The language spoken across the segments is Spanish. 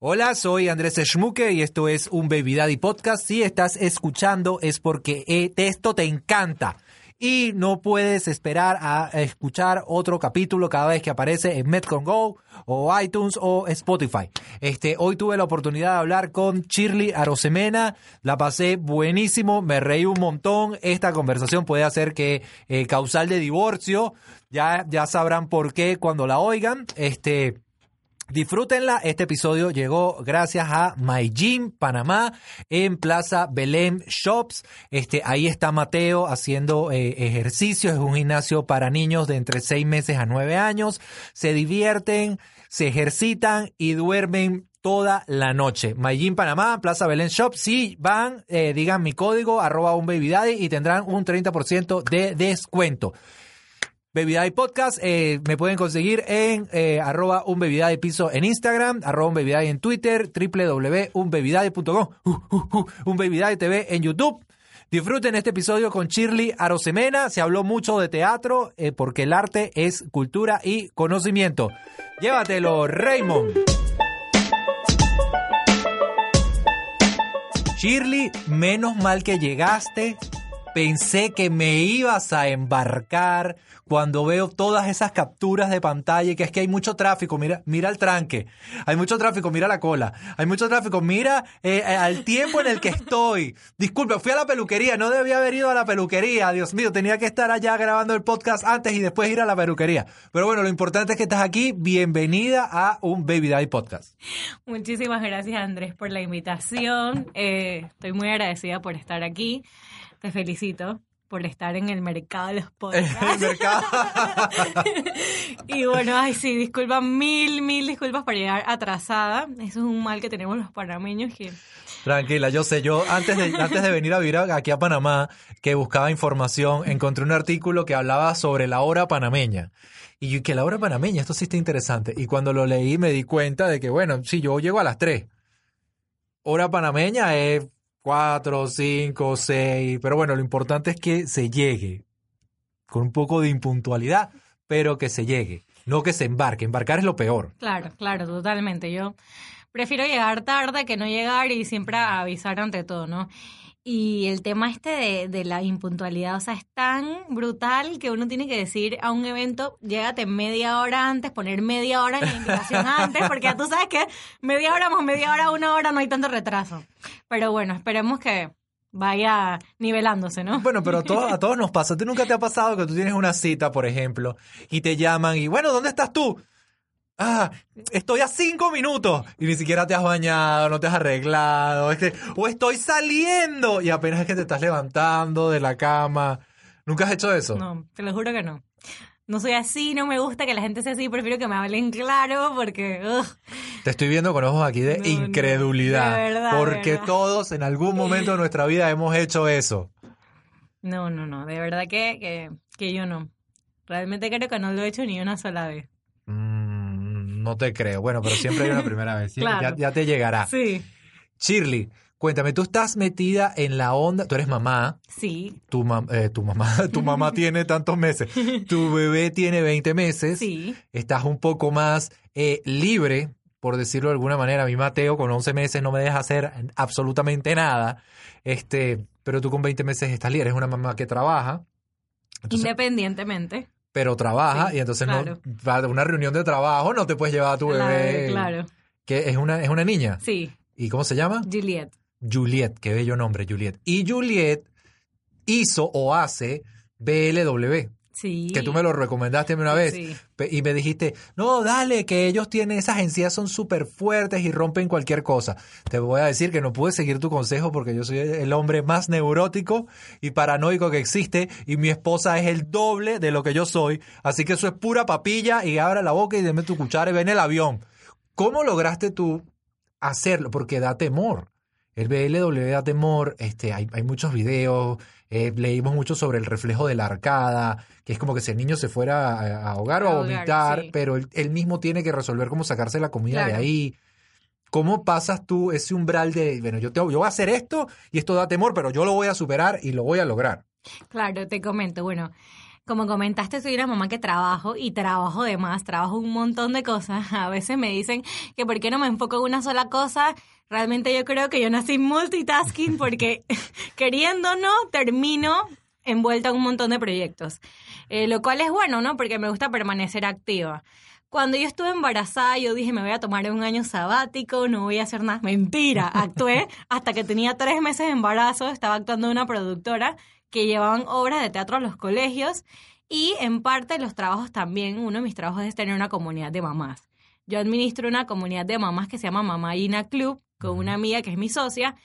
Hola, soy Andrés Schmuke y esto es un Baby Daddy Podcast. Si estás escuchando es porque eh, esto te encanta y no puedes esperar a escuchar otro capítulo cada vez que aparece en Metcon Go o iTunes o Spotify. Este, hoy tuve la oportunidad de hablar con Shirley Arosemena, la pasé buenísimo, me reí un montón. Esta conversación puede hacer que eh, causal de divorcio, ya, ya sabrán por qué cuando la oigan. Este, Disfrútenla. Este episodio llegó gracias a My Gym Panamá en Plaza Belém Shops. Este, ahí está Mateo haciendo eh, ejercicios. Es un gimnasio para niños de entre 6 meses a 9 años. Se divierten, se ejercitan y duermen toda la noche. Gym Panamá, Plaza Belén Shop. Si van, eh, digan mi código, arroba un y tendrán un 30% de descuento. Baby Daddy Podcast. Eh, me pueden conseguir en eh, arroba un Daddy piso en Instagram, arroba un en Twitter, www.unbabydaddy.com, uh, uh, uh, TV en YouTube. Disfruten este episodio con Shirley Arosemena. Se habló mucho de teatro eh, porque el arte es cultura y conocimiento. Llévatelo, Raymond. Shirley, menos mal que llegaste. Pensé que me ibas a embarcar cuando veo todas esas capturas de pantalla, que es que hay mucho tráfico, mira, mira el tranque, hay mucho tráfico, mira la cola, hay mucho tráfico, mira eh, eh, al tiempo en el que estoy. Disculpe, fui a la peluquería, no debía haber ido a la peluquería, Dios mío, tenía que estar allá grabando el podcast antes y después ir a la peluquería. Pero bueno, lo importante es que estás aquí, bienvenida a un Baby Daddy Podcast. Muchísimas gracias Andrés por la invitación, eh, estoy muy agradecida por estar aquí, te felicito por estar en el mercado de los podcasts. y bueno, ay sí, disculpa, mil, mil disculpas por llegar atrasada. Eso es un mal que tenemos los panameños que... Tranquila, yo sé, yo antes de, antes de venir a vivir aquí a Panamá, que buscaba información, encontré un artículo que hablaba sobre la hora panameña. Y que la hora panameña, esto sí está interesante. Y cuando lo leí me di cuenta de que, bueno, sí, yo llego a las 3. Hora panameña es cuatro, cinco, seis, pero bueno, lo importante es que se llegue con un poco de impuntualidad, pero que se llegue, no que se embarque. Embarcar es lo peor. Claro, claro, totalmente. Yo prefiero llegar tarde que no llegar y siempre avisar ante todo, ¿no? Y el tema este de, de, la impuntualidad, o sea, es tan brutal que uno tiene que decir a un evento, llégate media hora antes, poner media hora en la invitación antes, porque tú sabes que media hora más media hora, una hora, no hay tanto retraso. Pero bueno, esperemos que vaya nivelándose, ¿no? Bueno, pero a, a todos nos pasa. ¿Tú nunca te ha pasado que tú tienes una cita, por ejemplo, y te llaman y, bueno, ¿dónde estás tú? Ah, estoy a cinco minutos y ni siquiera te has bañado, no te has arreglado, es que, o estoy saliendo y apenas es que te estás levantando de la cama. ¿Nunca has hecho eso? No, te lo juro que no. No soy así, no me gusta que la gente sea así, prefiero que me hablen claro porque... Te estoy viendo con ojos aquí de incredulidad. de verdad, porque todos en algún momento de nuestra vida hemos hecho eso. No, no, no, de verdad que, que, que yo no. Realmente creo que no lo he hecho ni una sola vez. No te creo. Bueno, pero siempre hay una primera vez. Ya, te llegará. Sí. Shirley, cuéntame, tú estás metida en la onda, tú eres mamá. Sí. Tu, eh, tu mamá, tu mamá tiene tantos meses. Tu bebé tiene 20 meses. Sí. Estás un poco más eh, libre, por decirlo de alguna manera. Mi Mateo con 11 meses no me deja hacer absolutamente nada. Este, pero tú con 20 meses estás libre. Eres una mamá que trabaja. Independientemente pero trabaja y entonces no va a una reunión de trabajo, no te puedes llevar a tu bebé. Claro. Que es una, es una niña. Sí. ¿Y cómo se llama? Juliet. Juliet, qué bello nombre, Juliet. Y Juliet hizo o hace BLW. Que tú me lo recomendaste una vez. Y me dijiste, no, dale, que ellos tienen, esas encías son súper fuertes y rompen cualquier cosa. Te voy a decir que no pude seguir tu consejo porque yo soy el hombre más neurótico y paranoico que existe y mi esposa es el doble de lo que yo soy. Así que eso es pura papilla y abra la boca y deme tu cuchara y ven el avión. ¿Cómo lograste tú hacerlo, porque da temor. El BLW da temor, este, hay, hay muchos videos, eh, leímos mucho sobre el reflejo de la arcada, que es como que si el niño se fuera a, a ahogar o a vomitar, sí. pero él, él mismo tiene que resolver cómo sacarse la comida de ahí. ¿Cómo pasas tú ese umbral de, bueno, yo, te, yo voy a hacer esto y esto da temor, pero yo lo voy a superar y lo voy a lograr? Claro, te comento. Bueno, como comentaste, soy una mamá que trabajo y trabajo de más, trabajo un montón de cosas. A veces me dicen que por qué no me enfoco en una sola cosa. Realmente yo creo que yo nací multitasking porque queriendo no, termino envuelta en un montón de proyectos. Eh, lo cual es bueno, ¿no? Porque me gusta permanecer activa. Cuando yo estuve embarazada, yo dije, me voy a tomar un año sabático, no voy a hacer nada. Mentira, actué hasta que tenía tres meses de embarazo, estaba actuando una productora que llevaban obras de teatro a los colegios y en parte los trabajos también, uno de mis trabajos es tener una comunidad de mamás. Yo administro una comunidad de mamás que se llama Mamá Ina Club con una amiga que es mi socia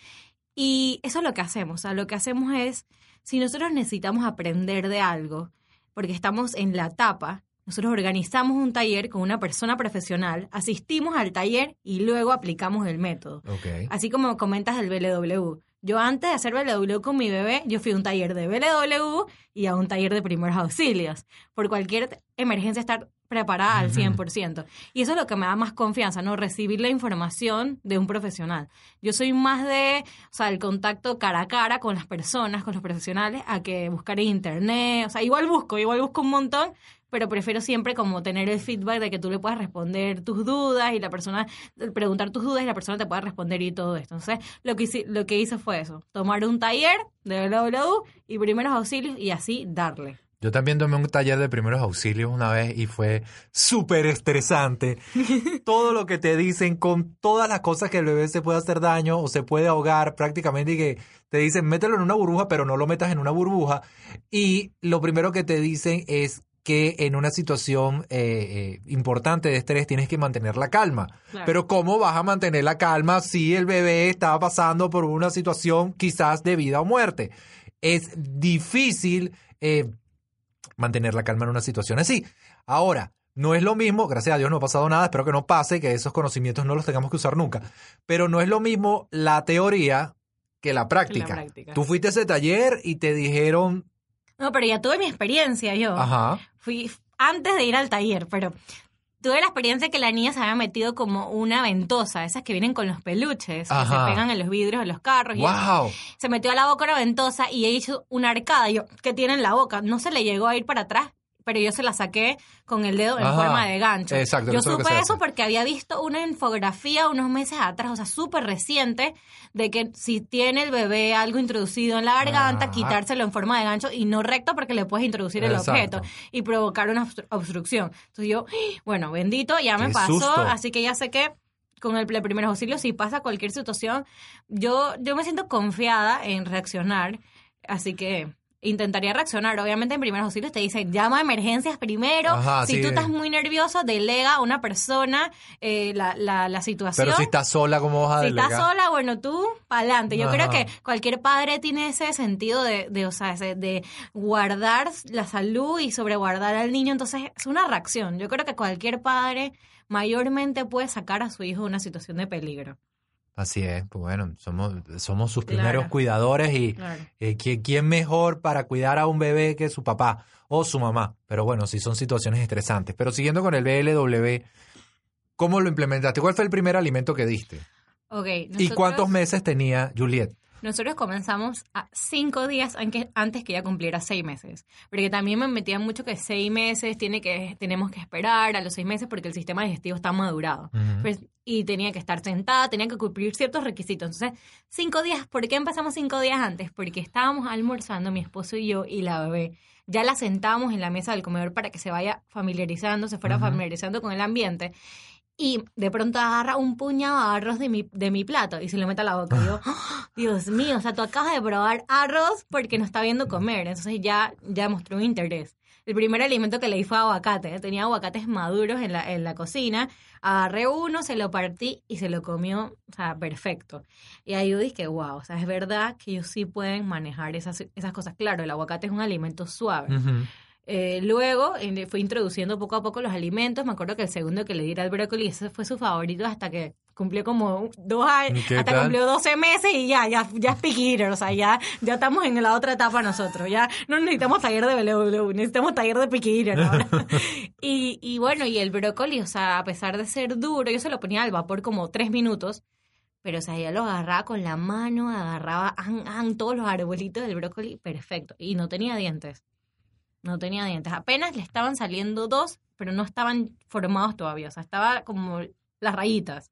y eso es lo que hacemos. O sea, lo que hacemos es, si nosotros necesitamos aprender de algo, porque estamos en la etapa, nosotros organizamos un taller con una persona profesional, asistimos al taller y luego aplicamos el método. Así como comentas del BLW. Yo antes de hacer BLW con mi bebé, yo fui a un taller de BLW y a un taller de primeros auxilios. Por cualquier emergencia estar preparada al Ujú. 100%. Y eso es lo que me da más confianza, ¿no? Recibir la información de un profesional. Yo soy más de, o sea, el contacto cara a cara con las personas, con los profesionales, a que buscar en internet. O sea, igual busco, igual busco un montón, pero prefiero siempre como tener el feedback de que tú le puedas responder tus dudas y la persona, preguntar tus dudas y la persona te pueda responder y todo esto. Entonces, lo que hice, lo que hice fue eso, tomar un taller de BLW y primeros auxilios y así darle. Yo también tomé un taller de primeros auxilios una vez y fue súper estresante. Todo lo que te dicen con todas las cosas que el bebé se puede hacer daño o se puede ahogar prácticamente y que te dicen mételo en una burbuja pero no lo metas en una burbuja. Y lo primero que te dicen es que en una situación eh, eh, importante de estrés tienes que mantener la calma. Claro. Pero ¿cómo vas a mantener la calma si el bebé está pasando por una situación quizás de vida o muerte? Es difícil eh, mantener la calma en una situación así. Ahora, no es lo mismo, gracias a Dios no ha pasado nada, espero que no pase, que esos conocimientos no los tengamos que usar nunca, pero no es lo mismo la teoría que la práctica. práctica. Tú fuiste a ese taller y te dijeron, No, pero ya tuve mi experiencia yo. ajá, Fui antes de ir al taller, pero tuve la experiencia que la niña se había metido como una ventosa, esas que vienen con los peluches, que se pegan en los vidrios de los carros. y wow, se metió a la boca una ventosa y ella hizo una arcada. Y yo, ¿qué tiene en la boca? No se le llegó a ir para atrás, pero yo se la saqué con el dedo en Ajá. forma de gancho. Exacto, Yo es supe eso porque había visto una infografía unos meses atrás, o sea, súper reciente, de que si tiene el bebé algo introducido en la garganta, Ajá. quitárselo en forma de gancho y no recto porque le puedes introducir el objeto y provocar una obstru- obstrucción. Entonces yo, bueno, bendito, ya me Qué pasó, susto. así que ya sé que con el, el primer auxilio, si pasa cualquier situación, yo, yo me siento confiada en reaccionar, así que intentaría reaccionar. Obviamente en primeros auxilios te dicen, llama a emergencias primero. Ajá, si sí. tú estás muy nervioso, delega a una persona eh, la, la, la situación. pero si estás sola, ¿cómo vas a Si delegar? estás sola, bueno, tú, para adelante. Yo Ajá. creo que cualquier padre tiene ese sentido de, de, o sea, ese- de guardar la salud y sobreguardar al niño. Entonces, es una reacción. Yo creo que cualquier padre mayormente puede sacar a su hijo de una situación de peligro. Así es, pues bueno, somos, somos sus Claro. primeros cuidadores y Claro. eh, ¿quién, quién mejor para cuidar a un bebé que su papá o su mamá? Pero bueno, sí son situaciones estresantes. Pero siguiendo con el BLW, ¿cómo lo implementaste? ¿Cuál fue el primer alimento que diste? Ok. ¿Y cuántos meses tenía Juliet? Nosotros comenzamos a cinco días antes que ella cumpliera seis meses. Porque también me metían mucho que seis meses tiene que, tenemos que esperar a los seis meses porque el sistema digestivo está madurado. Pues, y tenía que estar sentada, tenía que cumplir ciertos requisitos. Entonces, cinco días, ¿por qué empezamos cinco días antes? Porque estábamos almorzando mi esposo y yo y la bebé. Ya la sentábamos en la mesa del comedor para que se vaya familiarizando, se fuera familiarizando con el ambiente. Y de pronto agarra un puñado de arroz de mi, de mi plato y se lo mete a la boca. Y yo, ¡Ah! Dios mío, o sea, tú acabas de probar arroz porque no está viendo comer. Entonces ya, ya mostró un interés. El primer alimento que le di fue aguacate. ¿eh? Tenía aguacates maduros en la, en la cocina. Agarré uno, se lo partí y se lo comió, o sea, perfecto. Y ahí yo dije, wow, o sea, es verdad que ellos sí pueden manejar esas, esas cosas. Claro, el aguacate es un alimento suave. Eh, luego eh, fue introduciendo poco a poco los alimentos. Me acuerdo que el segundo que le di era el brócoli, ese fue su favorito hasta que cumplió como dos años, ¿Qué hasta tal? cumplió 12 meses y ya, ya, ya es eater, o sea, ya, ya estamos en la otra etapa nosotros, ya no necesitamos taller de BLW, necesitamos taller de eater ahora. y, y bueno, y el brócoli, o sea, a pesar de ser duro, yo se lo ponía al vapor como tres minutos, pero o sea, ya lo agarraba con la mano, agarraba an, an, todos los arbolitos del brócoli, perfecto, y no tenía dientes. No tenía dientes. Apenas le estaban saliendo dos, pero no estaban formados todavía. O sea, estaba como las rayitas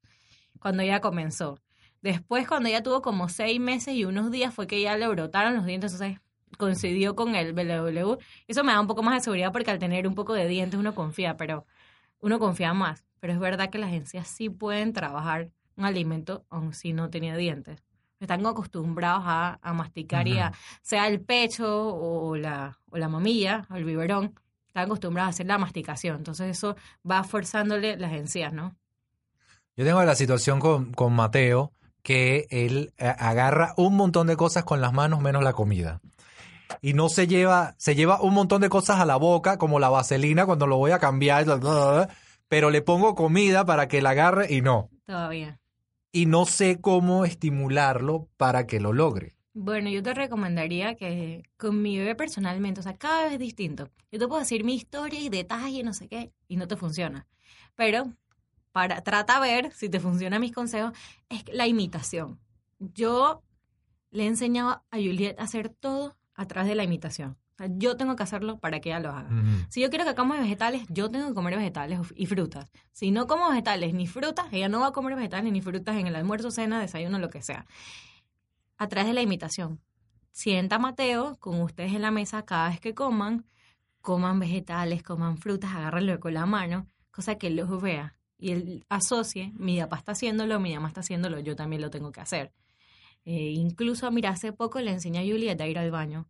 cuando ya comenzó. Después, cuando ya tuvo como seis meses y unos días, fue que ya le brotaron los dientes. Entonces, coincidió con el BLW. Eso me da un poco más de seguridad porque al tener un poco de dientes uno confía, pero uno confía más. Pero es verdad que las encías sí pueden trabajar un alimento aun si no tenía dientes. Están acostumbrados a, a masticar y a, sea el pecho o la, o la mamilla o el biberón, están acostumbrados a hacer la masticación. Entonces eso va forzándole las encías, ¿no? Yo tengo la situación con, con Mateo, que él eh, agarra un montón de cosas con las manos menos la comida. Y no se lleva, se lleva un montón de cosas a la boca, como la vaselina cuando lo voy a cambiar, pero le pongo comida para que la agarre y no. Todavía. Y no sé cómo estimularlo para que lo logre. Bueno, yo te recomendaría que con mi bebé personalmente, o sea, cada vez es distinto. Yo te puedo decir mi historia y detalle, no sé qué, y no te funciona. Pero para trata de ver si te funcionan mis consejos, es la imitación. Yo le he enseñado a Juliet a hacer todo a través de la imitación. Yo tengo que hacerlo para que ella lo haga. Si yo quiero que coma vegetales, yo tengo que comer vegetales y frutas. Si no como vegetales ni frutas, ella no va a comer vegetales ni frutas en el almuerzo, cena, desayuno, lo que sea. A través de la imitación. Sienta a Mateo con ustedes en la mesa cada vez que coman, coman vegetales, coman frutas, agárrenlo con la mano, cosa que él los vea. Y él asocie, mi papá está haciéndolo, mi mamá está haciéndolo, yo también lo tengo que hacer. Eh, incluso, mira, hace poco le enseñé a Juliet a ir al baño.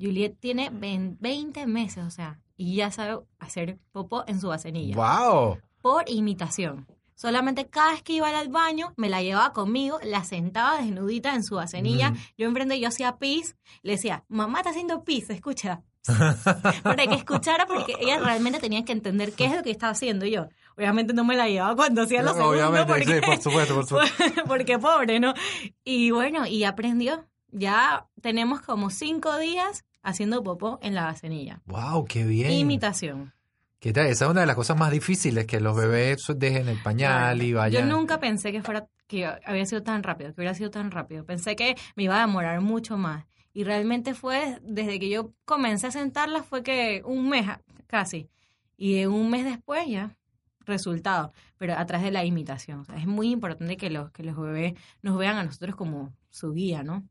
Juliet tiene ven- 20 meses, o sea, y ya sabe hacer popó en su vasenilla. ¡Wow! Por imitación. Solamente cada vez que iba al baño, me la llevaba conmigo, la sentaba desnudita en su vasenilla. Ujú. Yo enfrente, yo hacía pis, le decía, mamá está haciendo pis, escucha. Para que escuchara, porque ella realmente tenía que entender qué es lo que estaba haciendo yo. Obviamente no me la llevaba cuando hacía lo segundo, Obviamente, porque, sí, por supuesto, por supuesto. porque pobre, ¿no? Y bueno, y aprendió. Ya tenemos como cinco días haciendo popó en la vasenilla. ¡Wow! ¡Qué bien! Imitación. ¿Qué tal? Esa es una de las cosas más difíciles, que los bebés dejen el pañal y vayan. Yo nunca pensé que fuera que había sido tan rápido, que hubiera sido tan rápido. Pensé que me iba a demorar mucho más. Y realmente fue, desde que yo comencé a sentarla, fue que un mes casi. Y de un mes después ya, resultado. Pero a través de la imitación. O sea, es muy importante que los, que los bebés nos vean a nosotros como su guía, ¿no?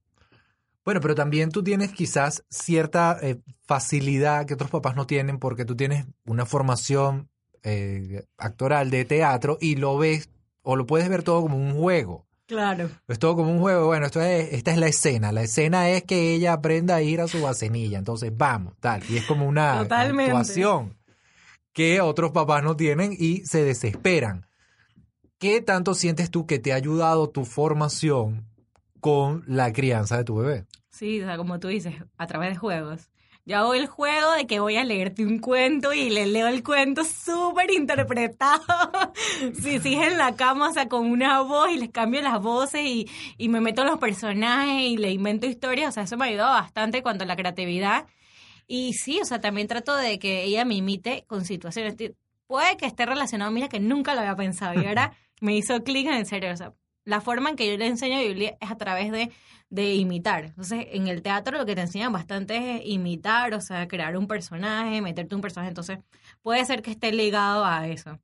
Bueno, pero también tú tienes quizás cierta eh, facilidad que otros papás no tienen porque tú tienes una formación eh, actoral de teatro y lo ves o lo puedes ver todo como un juego. Claro. Es todo como un juego. Bueno, esto es, esta es la escena. La escena es que ella aprenda a ir a su vasenilla. Entonces, vamos, tal. Y es como una Totalmente. actuación que otros papás no tienen y se desesperan. ¿Qué tanto sientes tú que te ha ayudado tu formación con la crianza de tu bebé? Sí, o sea, como tú dices, a través de juegos. Yo hago el juego de que voy a leerte un cuento y le leo el cuento súper interpretado. sí, sí, en la cama, o sea, con una voz y les cambio las voces y, y me meto en los personajes y le invento historias. O sea, eso me ha ayudado bastante cuanto a la creatividad. Y sí, o sea, también trato de que ella me imite con situaciones. Puede que esté relacionado, mira que nunca lo había pensado y ahora me hizo clic en el cerebro. O sea, la forma en que yo le enseño a Juliet es a través de, de imitar. Entonces, en el teatro lo que te enseñan bastante es imitar, o sea, crear un personaje, meterte un personaje. Entonces, puede ser que esté ligado a eso.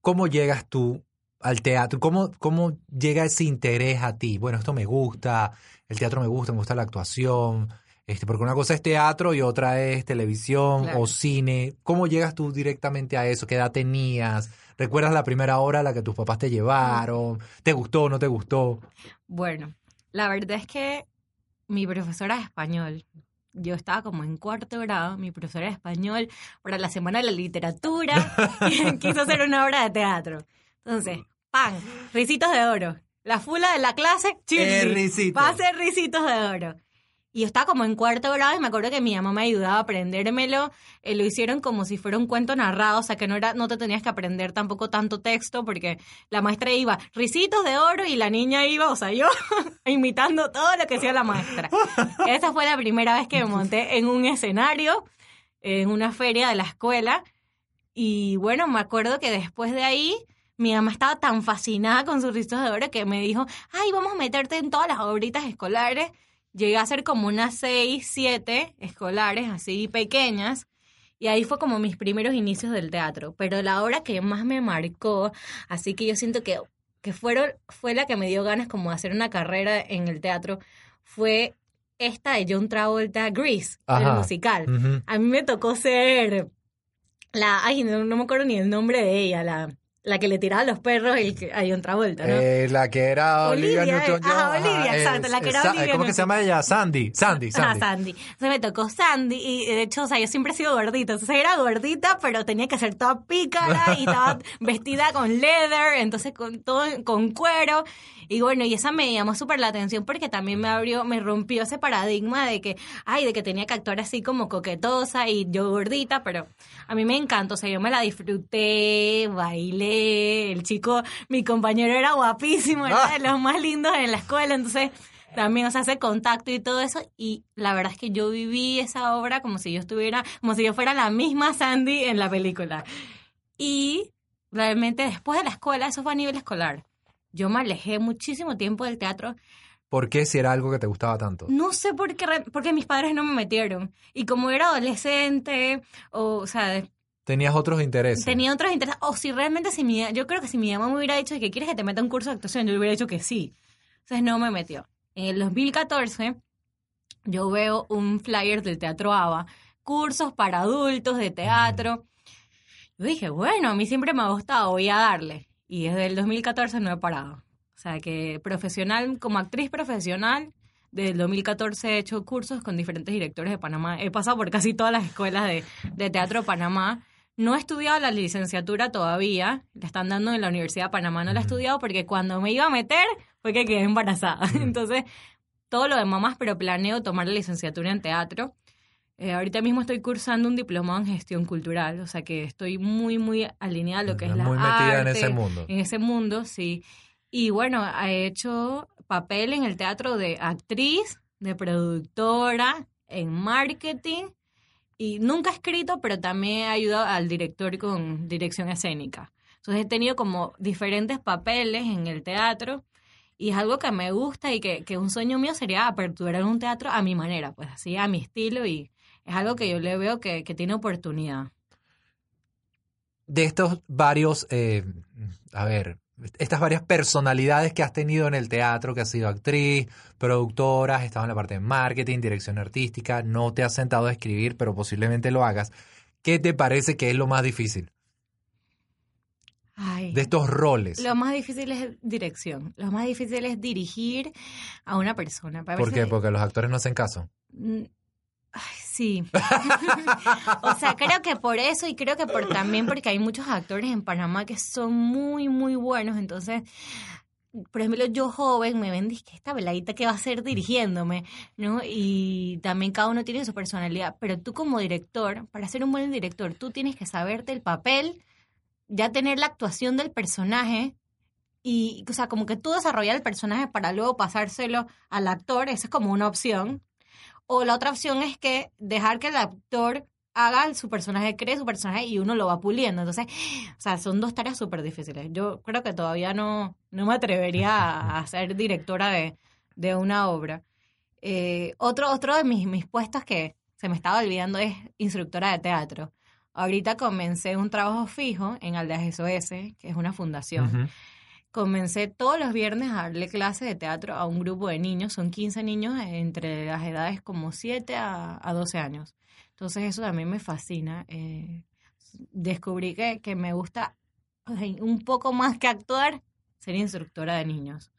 ¿Cómo llegas tú al teatro? ¿Cómo, ¿Cómo llega ese interés a ti? Bueno, esto me gusta, el teatro me gusta, me gusta la actuación, este, porque una cosa es teatro y otra es televisión Claro. o cine. ¿Cómo llegas tú directamente a eso? ¿Qué edad tenías? ¿Recuerdas la primera hora a la que tus papás te llevaron? ¿Te gustó, no te gustó? Bueno, la verdad es que mi profesora de español, yo estaba como en cuarto grado, mi profesora de español, para la Semana de la Literatura, quiso hacer una obra de teatro. Entonces, ¡pam! Ricitos de oro. La fula de la clase, Eh, chirri. ricitos. Pase ricitos de oro. Y yo estaba como en cuarto grado y me acuerdo que mi mamá me ayudaba a aprendérmelo. Eh, lo hicieron como si fuera un cuento narrado, o sea que no era, no te tenías que aprender tampoco tanto texto, porque la maestra iba risitos de oro y la niña iba, o sea, yo imitando todo lo que hacía la maestra. Esa fue la primera vez que me monté en un escenario, en una feria de la escuela. Y bueno, me acuerdo que después de ahí mi mamá estaba tan fascinada con sus risitos de oro que me dijo, ay, vamos a meterte en todas las obritas escolares llegué a hacer como unas seis, siete escolares así pequeñas. Y ahí fue como mis primeros inicios del teatro. Pero la obra que más me marcó, así que yo siento que, que fueron, fue la que me dio ganas como de hacer una carrera en el teatro, fue esta de John Travolta, Grease, el musical. A mí me tocó ser la, ay, no, no me acuerdo ni el nombre de ella, la la que le tiraba a los perros y que hay otra vuelta, ¿no? Eh, la que era Olivia, Olivia Newton-John. Ah, Olivia, exacto, la que era Olivia. ¿Cómo que se llama ella? Sandy, Sandy, Sandy. Ah, Sandy. Entonces me tocó Sandy y de hecho, o sea, yo siempre he sido gordita. Entonces era gordita, pero tenía que ser toda pícara y estaba vestida con leather, entonces con todo con cuero. Y bueno, y esa me llamó súper la atención porque también me abrió, me rompió ese paradigma de que, ay, de que tenía que actuar así como coquetosa y yo gordita, pero a mí me encantó, o sea, yo me la disfruté, bailé, el chico, mi compañero era guapísimo, era Ah. de los más lindos en la escuela, entonces también, o sea, hace contacto y todo eso, y la verdad es que yo viví esa obra como si yo estuviera, como si yo fuera la misma Sandy en la película. Y realmente después de la escuela, eso fue a nivel escolar. Yo me alejé muchísimo tiempo del teatro. ¿Por qué si era algo que te gustaba tanto? No sé por qué, porque mis padres no me metieron. Y como era adolescente, o, o sea, Tenías otros intereses. tenía otros intereses. O si realmente, si mi, yo creo que si mi mamá me hubiera dicho que quieres que te meta un curso de actuación, yo le hubiera dicho que sí. Entonces no me metió. En el 2014, yo veo un flyer del Teatro ABA, cursos para adultos de teatro. Yo dije, bueno, a mí siempre me ha gustado, voy a darle. Y desde el 2014 no he parado. O sea que profesional, como actriz profesional, desde el 2014 he hecho cursos con diferentes directores de Panamá. He pasado por casi todas las escuelas de, de teatro de Panamá. No he estudiado la licenciatura todavía, la están dando en la Universidad de Panamá, no la he estudiado porque cuando me iba a meter fue que quedé embarazada. Entonces, todo lo de mamás, pero planeo tomar la licenciatura en teatro. Eh, ahorita mismo estoy cursando un diplomado en gestión cultural, o sea que estoy muy, muy alineada a lo que es la Muy metida en arte, ese mundo. En ese mundo, sí. Y bueno, he hecho papel en el teatro de actriz, de productora, en marketing y nunca he escrito, pero también he ayudado al director con dirección escénica. Entonces he tenido como diferentes papeles en el teatro y es algo que me gusta y que, que un sueño mío sería aperturar un teatro a mi manera, pues así, a mi estilo y es algo que yo le veo que, que tiene oportunidad. De estos varios, eh, a ver, estas varias personalidades que has tenido en el teatro, que has sido actriz, productora, has estado en la parte de marketing, dirección artística, no te has sentado a escribir, pero posiblemente lo hagas. ¿Qué te parece que es lo más difícil Ay. de estos roles? Lo más difícil es dirección. Lo más difícil es dirigir a una persona. Para ¿Por qué? Porque los actores no hacen caso. Mm, Ay, sí. o sea, creo que por eso y creo que por también porque hay muchos actores en Panamá que son muy, muy buenos. Entonces, por ejemplo, yo joven me ven, que esta veladita que va a ser dirigiéndome, ¿no? Y también cada uno tiene su personalidad. Pero tú como director, para ser un buen director, tú tienes que saberte el papel, ya tener la actuación del personaje y, o sea, como que tú desarrollar el personaje para luego pasárselo al actor, esa es como una opción. O la otra opción es que dejar que el actor haga su personaje, cree su personaje y uno lo va puliendo. Entonces, o sea, son dos tareas súper difíciles. Yo creo que todavía no, no me atrevería a, ser directora de, de una obra. Eh, otro, otro de mis, mis puestos que se me estaba olvidando es instructora de teatro. Ahorita comencé un trabajo fijo en Aldeas SOS, que es una fundación. Ujú. Comencé todos los viernes a darle clases de teatro a un grupo de niños, son 15 niños entre las edades como 7 a, a 12 años. Entonces eso también me fascina. eh, descubrí que, que me gusta un poco más que actuar, ser instructora de niños.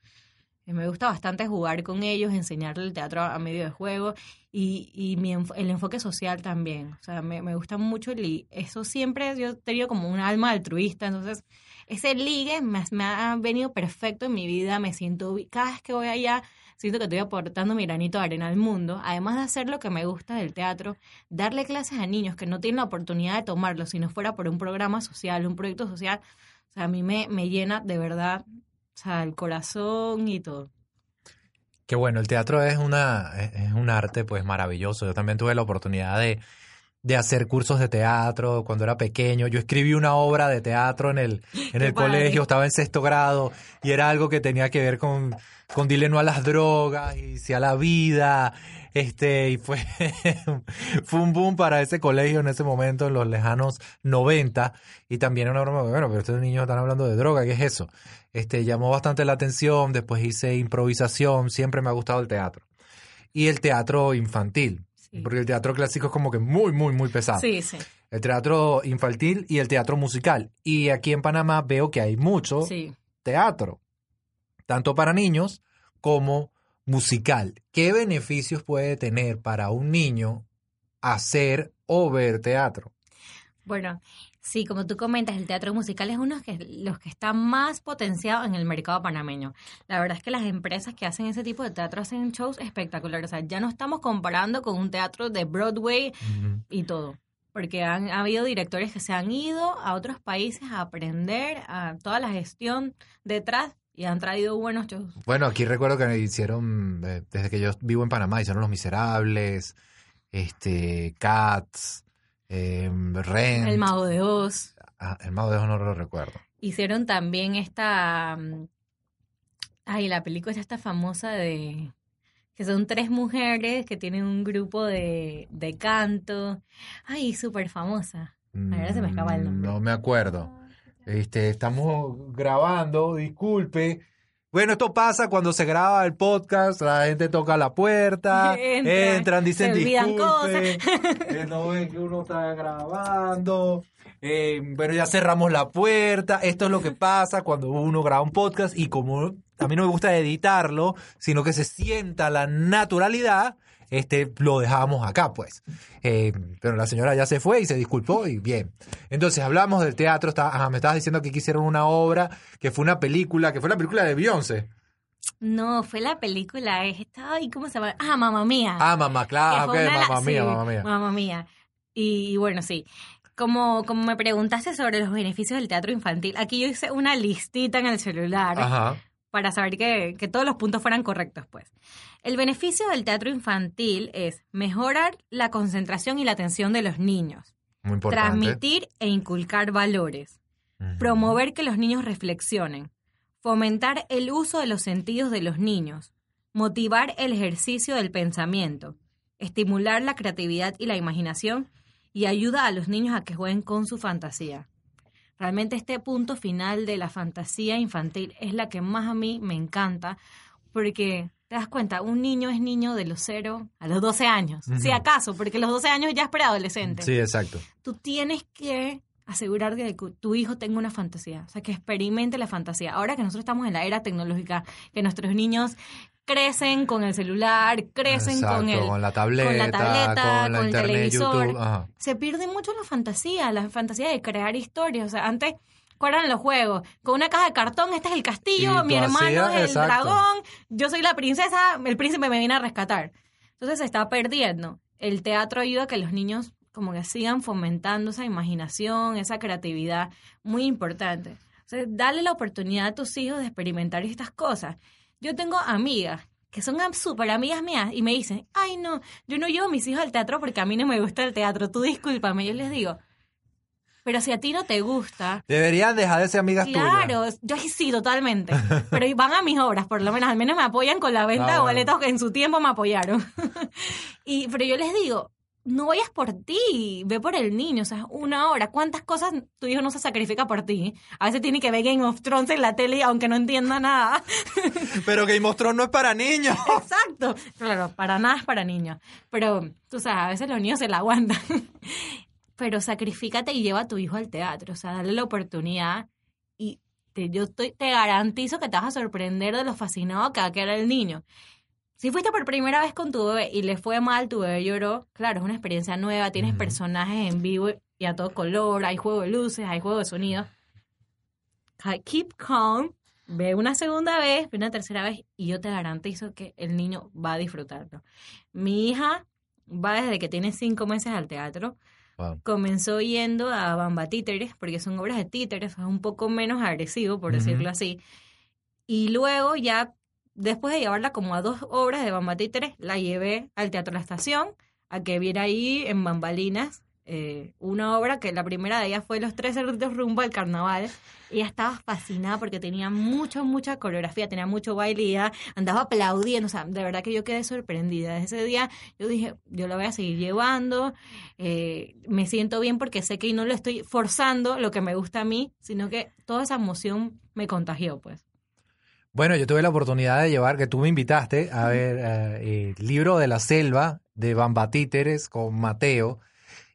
Eh, Me gusta bastante jugar con ellos, enseñarle el teatro a, medio de juego y, y mi enfo- el enfoque social también. O sea, me, me gusta mucho y eso siempre yo he tenido como un alma altruista, entonces ese ligue me, me ha venido perfecto en mi vida, me siento, cada vez que voy allá, siento que estoy aportando mi granito de arena al mundo, además de hacer lo que me gusta del teatro, darle clases a niños que no tienen la oportunidad de tomarlo si no fuera por un programa social, un proyecto social, a mí me, llena de verdad, o sea, el corazón y todo. Que bueno, el teatro es una es un arte pues maravilloso. Yo también tuve la oportunidad de, de hacer cursos de teatro cuando era pequeño. Yo escribí una obra de teatro en el, en el colegio, estaba en sexto grado y era algo que tenía que ver con, con dile no a las drogas y sí a la vida. Este, y fue, fue un boom para ese colegio en ese momento, en los lejanos 90. Y también una broma, bueno, pero estos niños están hablando de droga, ¿qué es eso? Este, llamó bastante la atención, después hice improvisación, siempre me ha gustado el teatro. Y el teatro infantil, Sí. porque el teatro clásico es como que muy, muy, muy pesado. Sí, sí, El teatro infantil y el teatro musical. Y aquí en Panamá veo que hay mucho sí. teatro, tanto para niños como musical. ¿Qué beneficios puede tener para un niño hacer o ver teatro? Bueno, sí, como tú comentas, el teatro musical es uno de los que está más potenciado en el mercado panameño. La verdad es que las empresas que hacen ese tipo de teatro hacen shows espectaculares. O sea, ya no estamos comparando con un teatro de Broadway y todo. Porque han ha habido directores que se han ido a otros países a aprender a toda la gestión detrás y han traído buenos shows. Bueno, aquí recuerdo que hicieron, eh, desde que yo vivo en Panamá, hicieron Los Miserables, este, Cats, eh, Rent. El Mago de Oz. Ah, el Mago de Oz no lo recuerdo. Hicieron también esta. mm, Ay, la película esta famosa de. Que son tres mujeres que tienen un grupo de, de canto. Ay, súper famosa. Ahora se me escapa el nombre. Mm, No me acuerdo. Este, estamos grabando, disculpe. Bueno, esto pasa cuando se graba el podcast, la gente toca la puerta, Entran, entran, dicen se olvidan disculpe, eh, no ven que uno está grabando, eh, bueno, ya cerramos la puerta, esto es lo que pasa cuando uno graba un podcast y como a mí no me gusta editarlo, sino que se sienta la naturalidad, este, lo dejamos acá, pues. Eh, pero la señora ya se fue y se disculpó y bien. Entonces hablamos del teatro, está, ajá, me estabas diciendo que hicieron una obra, que fue una película, que fue la película de Beyoncé. No, fue la película esta. Ay, ¿cómo se llama? Ah, mamá mía. Ah, mamá, claro, ok, la- mamá mía, sí, mamá mía. Mamá mía. Y, bueno, sí. Como, como me preguntaste sobre los beneficios del teatro infantil, aquí yo hice una listita en el celular Ajá. para saber que, que todos los puntos fueran correctos, pues. El beneficio del teatro infantil es mejorar la concentración y la atención de los niños, Muy importante. transmitir e inculcar valores, promover que los niños reflexionen, fomentar el uso de los sentidos de los niños, motivar el ejercicio del pensamiento, estimular la creatividad y la imaginación y ayuda a los niños a que jueguen con su fantasía. Realmente este punto final de la fantasía infantil es la que más a mí me encanta porque te das cuenta, un niño es niño de los 0 a los 12 años, Ujú. si acaso, porque los 12 años ya es preadolescente Sí, exacto. tú tienes que asegurar de que tu hijo tenga una fantasía, o sea, que experimente la fantasía. Ahora que nosotros estamos en la era tecnológica, que nuestros niños crecen con el celular, crecen Exacto, con el con la tableta, tableta, con la con el televisor. Se pierde mucho la fantasía, la fantasía de crear historias, o sea, antes ¿Cuáles eran los juegos? Con una caja de cartón, este es el castillo, mi hermano hacías- es el exacto. dragón, yo soy la princesa, el príncipe me viene a rescatar. Entonces se está perdiendo. El teatro ayuda a que los niños como que sigan fomentando esa imaginación, esa creatividad, muy importante. O sea, dale la oportunidad a tus hijos de experimentar estas cosas. Yo tengo amigas que son súper amigas mías y me dicen, ay no, yo no llevo a mis hijos al teatro porque a mí no me gusta el teatro, tú discúlpame. Yo les digo, pero si a ti no te gusta, Deberían dejar de ser amigas tuyas. Claro, yo sí, totalmente. Pero van a mis obras, por lo menos, al menos me apoyan con la venta Ah, de boletos que en su tiempo me apoyaron. y, pero yo les digo, no vayas por ti, ve por el niño, o sea, una hora. ¿Cuántas cosas tu hijo no se sacrifica por ti? A veces tiene que ver Game of Thrones en la tele, aunque no entienda nada. Pero Game of Thrones no es para niños. Exacto. Claro, para nada es para niños. Pero, tú sabes, a veces los niños se la aguantan. Pero sacrifícate y lleva a tu hijo al teatro. O sea, dale la oportunidad y te, yo estoy, te garantizo que te vas a sorprender de lo fascinado que va a quedar el niño. Si fuiste por primera vez con tu bebé y le fue mal, tu bebé lloró, claro, es una experiencia nueva, tienes personajes en vivo y a todo color, hay juego de luces, hay juego de sonido. keep calm, ve una segunda vez, ve una tercera vez y yo te garantizo que el niño va a disfrutarlo. Mi hija va desde que tiene cinco meses al teatro. Wow. Comenzó yendo a Bamba Títeres, porque son obras de títeres, es un poco menos agresivo, por decirlo así. Y luego ya, después de llevarla como a dos obras de Bamba Títeres, la llevé al Teatro La Estación, a que viera ahí en Bambalinas eh, una obra que la primera de ellas fue Los Tres Cerditos rumbo al carnaval. Ella estaba fascinada porque tenía mucha, mucha coreografía, tenía mucho baile y ella andaba aplaudiendo. O sea, de verdad que yo quedé sorprendida. Desde ese día yo dije, yo la voy a seguir llevando. eh, me siento bien porque sé que no lo estoy forzando lo que me gusta a mí, sino que toda esa emoción me contagió, pues. Bueno, yo tuve la oportunidad de llevar, que tú me invitaste a ver eh, el libro de la selva de Bamba Títeres con Mateo.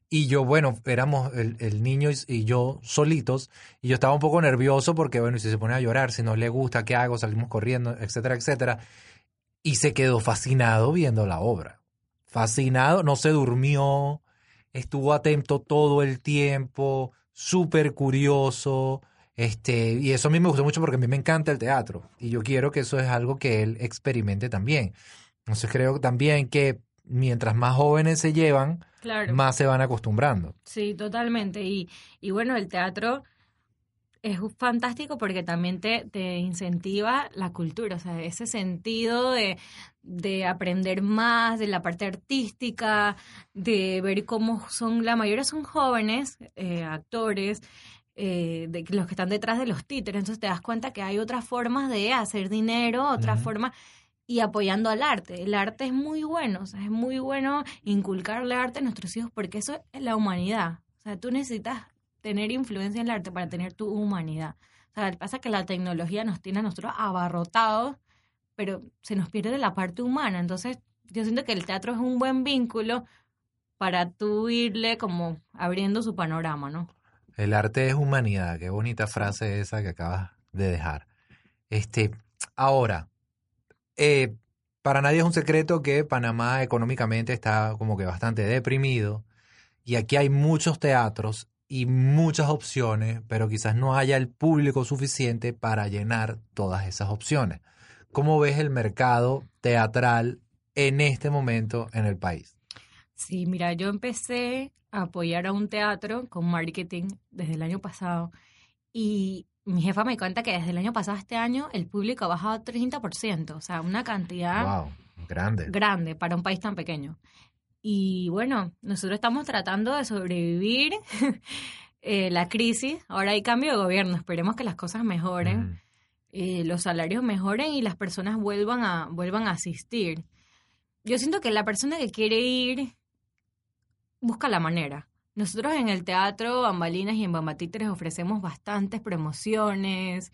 Y yo, bueno, éramos el, el niño y, yo solitos. Y yo estaba un poco nervioso porque, bueno, si se pone a llorar, si no le gusta, ¿qué hago? Salimos corriendo, etcétera, etcétera. Y se quedó fascinado viendo la obra. Fascinado, no se durmió, estuvo atento todo el tiempo, súper curioso. Este, y eso a mí me gustó mucho porque a mí me encanta el teatro y yo quiero que eso es algo que él experimente también. Entonces creo también que mientras más jóvenes se llevan, Claro. más se van acostumbrando. Sí, totalmente. Y, y bueno, el teatro es fantástico porque también te, te incentiva la cultura, o sea, ese sentido de, de aprender más de la parte artística, de ver cómo son, la mayoría son jóvenes eh, actores, eh, de los que están detrás de los títeres, entonces te das cuenta que hay otras formas de hacer dinero, otras formas y apoyando al arte. El arte es muy bueno, o sea, es muy bueno inculcarle arte a nuestros hijos porque eso es la humanidad. O sea, tú necesitas tener influencia en el arte para tener tu humanidad. O sea, pasa que la tecnología nos tiene a nosotros abarrotados, pero se nos pierde la parte humana. Entonces, yo siento que el teatro es un buen vínculo para tú irle como abriendo su panorama, ¿no? El arte es humanidad, qué bonita frase esa que acabas de dejar. Este, ahora, eh, para nadie es un secreto que Panamá económicamente está como que bastante deprimido y aquí hay muchos teatros y muchas opciones, pero quizás no haya el público suficiente para llenar todas esas opciones. ¿Cómo ves el mercado teatral en este momento en el país? Sí, mira, yo empecé a apoyar a un teatro con marketing desde el año pasado y mi jefa me cuenta que desde el año pasado a este año el público ha bajado 30%, o sea, una cantidad Wow, grande. grande para un país tan pequeño. Y bueno, nosotros estamos tratando de sobrevivir eh, la crisis. Ahora hay cambio de gobierno, esperemos que las cosas mejoren, Mm. eh, los salarios mejoren y las personas vuelvan a, vuelvan a asistir. Yo siento que la persona que quiere ir busca la manera. Nosotros en el teatro Bambalinas y en Bambatíteres ofrecemos bastantes promociones,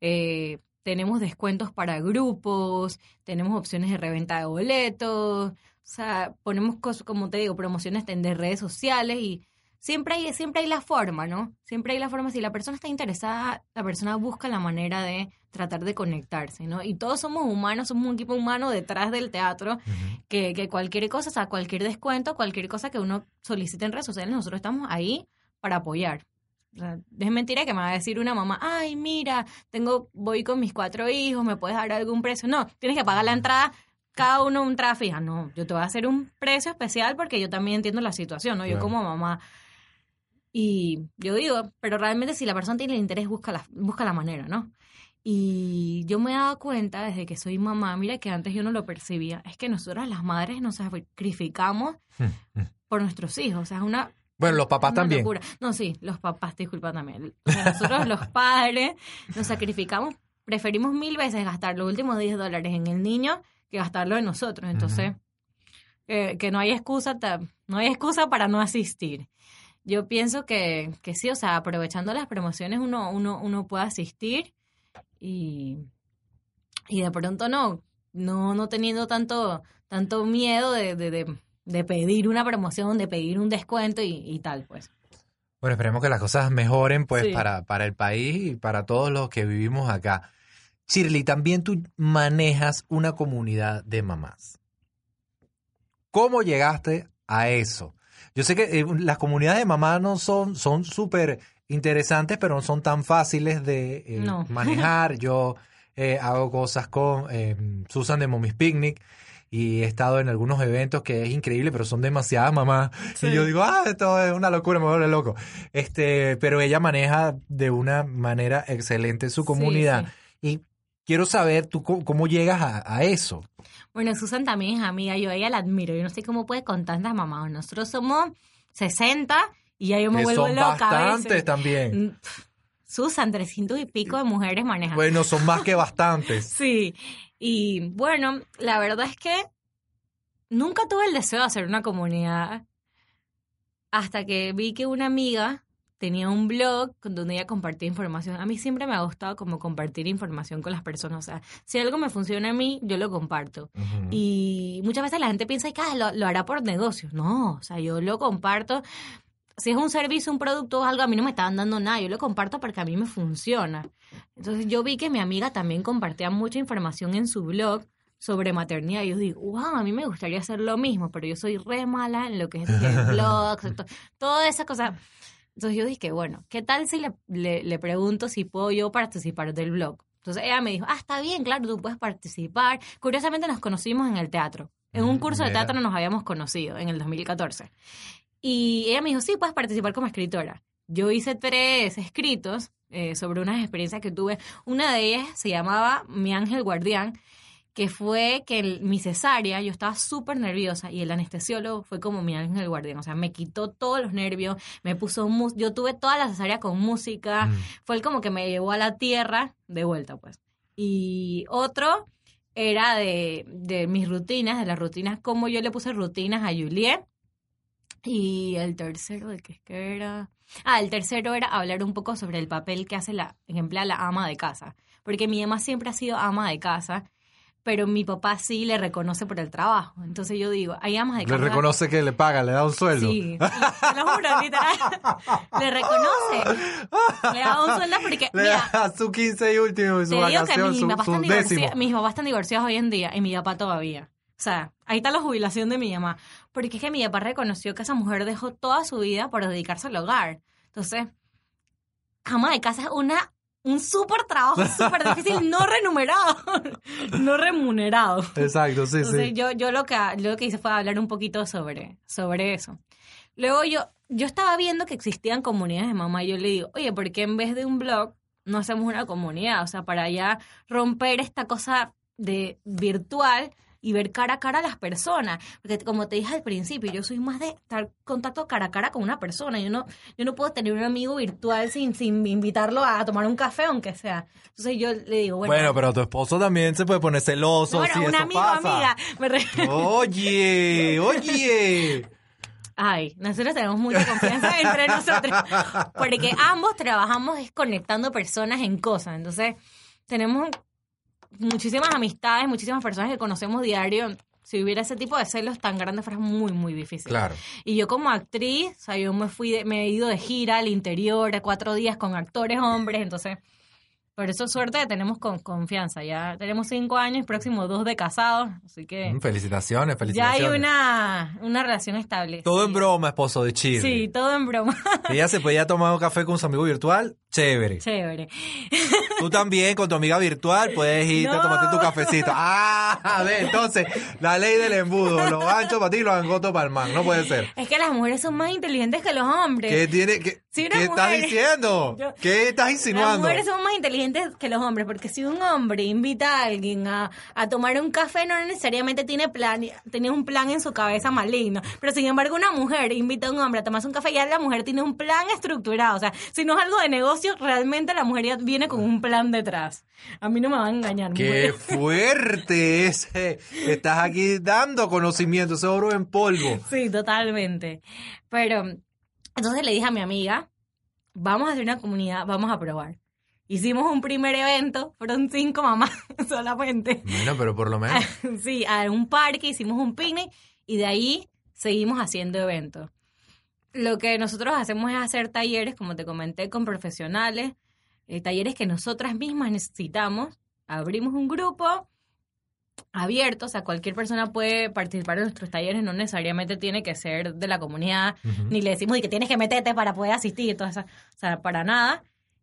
eh, tenemos descuentos para grupos, tenemos opciones de reventa de boletos, o sea, ponemos cosas, como te digo, promociones de redes sociales y siempre hay, siempre hay la forma, ¿no? Siempre hay la forma. Si la persona está interesada, la persona busca la manera de tratar de conectarse, ¿no? Y todos somos humanos, somos un equipo humano detrás del teatro que, que cualquier cosa, o sea, cualquier descuento, cualquier cosa que uno solicite en redes sociales, nosotros estamos ahí para apoyar. O sea, es mentira que me va a decir una mamá, ay, mira, tengo, voy con mis cuatro hijos, ¿me puedes dar algún precio? No, tienes que pagar la entrada, cada uno entrada fija. No, yo te voy a hacer un precio especial porque yo también entiendo la situación, ¿no? Yo Claro. como mamá. Y yo digo, pero realmente si la persona tiene el interés, busca la, busca la manera, ¿no? Y yo me he dado cuenta desde que soy mamá, mira que antes yo no lo percibía, es que nosotras las madres nos sacrificamos por nuestros hijos, o sea, es una... Bueno, los papás también. locura. No, sí, los papás, disculpa también. Nosotros los padres nos sacrificamos, preferimos mil veces gastar los últimos 10 dólares en el niño que gastarlo en nosotros. Entonces, eh, que no hay excusa, no hay excusa para no asistir. Yo pienso que, que sí, o sea, aprovechando las promociones uno, uno, uno puede asistir y, y de pronto no, no, no teniendo tanto, tanto miedo de, de, de, de pedir una promoción, de pedir un descuento y, y tal, pues. Bueno, esperemos que las cosas mejoren pues Sí. para, para el país y para todos los que vivimos acá. Shirley, también tú manejas una comunidad de mamás. ¿Cómo llegaste a eso? Yo sé que eh, las comunidades de mamás no son son súper interesantes, pero no son tan fáciles de eh, No. manejar. Yo eh, hago cosas con Susan de Mommy's Picnic y he estado en algunos eventos que es increíble, pero son demasiadas mamás. Sí. Y yo digo, ah, esto es una locura, me vuelve loco. Este, pero ella maneja de una manera excelente su comunidad. Y quiero saber tú cómo, cómo llegas a, a eso. Bueno, Susan también es amiga, yo a ella la admiro. Yo no sé cómo puede con tantas mamás. Nosotros somos 60 y ya yo me Que vuelvo son loca a bastantes veces. también. Mm, Susan, 300 y pico de mujeres manejan. Bueno, son más que bastantes. Sí, y bueno, la verdad es que nunca tuve el deseo de hacer una comunidad hasta que vi que una amiga tenía un blog donde ella compartía información. A mí siempre me ha gustado como compartir información con las personas. O sea, si algo me funciona a mí, yo lo comparto. Y muchas veces la gente piensa que ah, lo, lo hará por negocio. No, o sea, yo lo comparto. Si es un servicio, un producto o algo, a mí no me estaban dando nada. Yo lo comparto porque a mí me funciona. Entonces yo vi que mi amiga también compartía mucha información en su blog sobre maternidad. Y yo digo, wow, a mí me gustaría hacer lo mismo, pero yo soy re mala en lo que es el blog, to- toda esa cosa. Entonces yo dije, bueno, ¿qué tal si le, le, le pregunto si puedo yo participar del blog? Entonces ella me dijo, ah, está bien, claro, tú puedes participar. Curiosamente nos conocimos en el teatro. En un Mm, curso de teatro nos habíamos conocido en el 2014. Y ella me dijo, sí, puedes participar como escritora. Yo hice tres escritos eh, sobre unas experiencias que tuve. Una de ellas se llamaba Mi ángel guardián, que fue que el- mi cesárea, yo estaba súper nerviosa y el anestesiólogo fue como mi ángel guardián. O sea, me quitó todos los nervios, me puso mus Yo tuve toda la cesárea con música. Mm. Fue el como que me llevó a la tierra de vuelta, pues. Y otro era de, de mis rutinas, de las rutinas, como yo le puse rutinas a Juliet. Y el tercero, ¿de qué es que era? Ah, el tercero era hablar un poco sobre el papel que hace la, ejemplo, la ama de casa. Porque mi mamá siempre ha sido ama de casa, pero mi papá sí le reconoce por el trabajo. Entonces yo digo, hay amas de Le casa. reconoce que le paga, le da un sueldo. Sí, te lo juro, literal. Le reconoce. Le da un sueldo porque, Le mira, da su 15 y último, y su te digo que vacación, mis su, papás, su están décimo. divorciados, mis papás están divorciados hoy en día y mi papá todavía. O sea, ahí está la jubilación de mi mamá. Porque es que mi papá reconoció que esa mujer dejó toda su vida por dedicarse al hogar. Entonces, ama de casa es una, un súper trabajo, súper difícil, no remunerado. no remunerado. Exacto, sí, Entonces sí. yo, yo lo, que, lo que hice fue hablar un poquito sobre, sobre eso. Luego yo, yo estaba viendo que existían comunidades de mamá y yo le digo, oye, ¿por qué en vez de un blog no hacemos una comunidad? O sea, para ya romper esta cosa de virtual y ver cara a cara a las personas. Porque como te dije al principio, yo soy más de estar contacto cara a cara con una persona. Yo no, yo no puedo tener un amigo virtual sin, sin invitarlo a tomar un café, aunque sea. Entonces yo le digo, bueno, Bueno, pero tu esposo también se puede poner celoso bueno, si un eso amigo, pasa. amiga. Me re- Oye, oye. Ay, nosotros tenemos mucha confianza entre nosotros. Porque ambos trabajamos es conectando personas en cosas. Entonces, tenemos muchísimas amistades, muchísimas personas que conocemos diario. Si hubiera ese tipo de celos tan grandes, fuera muy, muy difícil. Claro. Y yo como actriz, o sea, yo me fui, de- me he ido de gira al interior, a cuatro días con actores hombres, entonces, por eso suerte que tenemos con confianza. Ya tenemos cinco años, próximo dos de casados, así que Mm, Felicitaciones, ya hay felicitaciones. una, una relación estable. Todo en broma, esposo de Chile. Sí, todo en broma. Ella se podía tomar un café con su amigo virtual, chévere. Chévere. Tú también con tu amiga virtual puedes irte No. a tomarte tu cafecito. Ah, a ver, entonces, la ley del embudo, los anchos para ti y los angotos para el man, no puede ser. Es que las mujeres son más inteligentes que los hombres. ¿Qué tiene Si una ¿qué estás diciendo? Yo- ¿Qué estás Las insinuando? mujeres son más inteligentes que los hombres, porque si un hombre invita a alguien a, a tomar un café, no necesariamente tiene plan, tiene un plan en su cabeza maligno. Pero sin embargo, una mujer invita a un hombre a tomarse un café, ya la mujer tiene un plan estructurado. O sea, si no es algo de negocio, realmente la mujer ya viene con un plan detrás. A mí no me van a engañar. Qué fuerte ese. Estás aquí dando conocimiento, ese oro en polvo. Sí, totalmente. Pero entonces le dije a mi amiga, vamos a hacer una comunidad, vamos a probar. Hicimos un primer evento, fueron cinco mamás solamente. Bueno, pero por lo menos. Sí, a un parque, hicimos un picnic y de ahí seguimos haciendo eventos. Lo que nosotros hacemos es hacer talleres, como te comenté, con profesionales, eh, talleres que nosotras mismas necesitamos. Abrimos un grupo abierto, o sea, cualquier persona puede participar en nuestros talleres, no necesariamente tiene que ser de la comunidad, ni le decimos y que tienes que meterte para poder asistir, todo eso, o sea, para nada.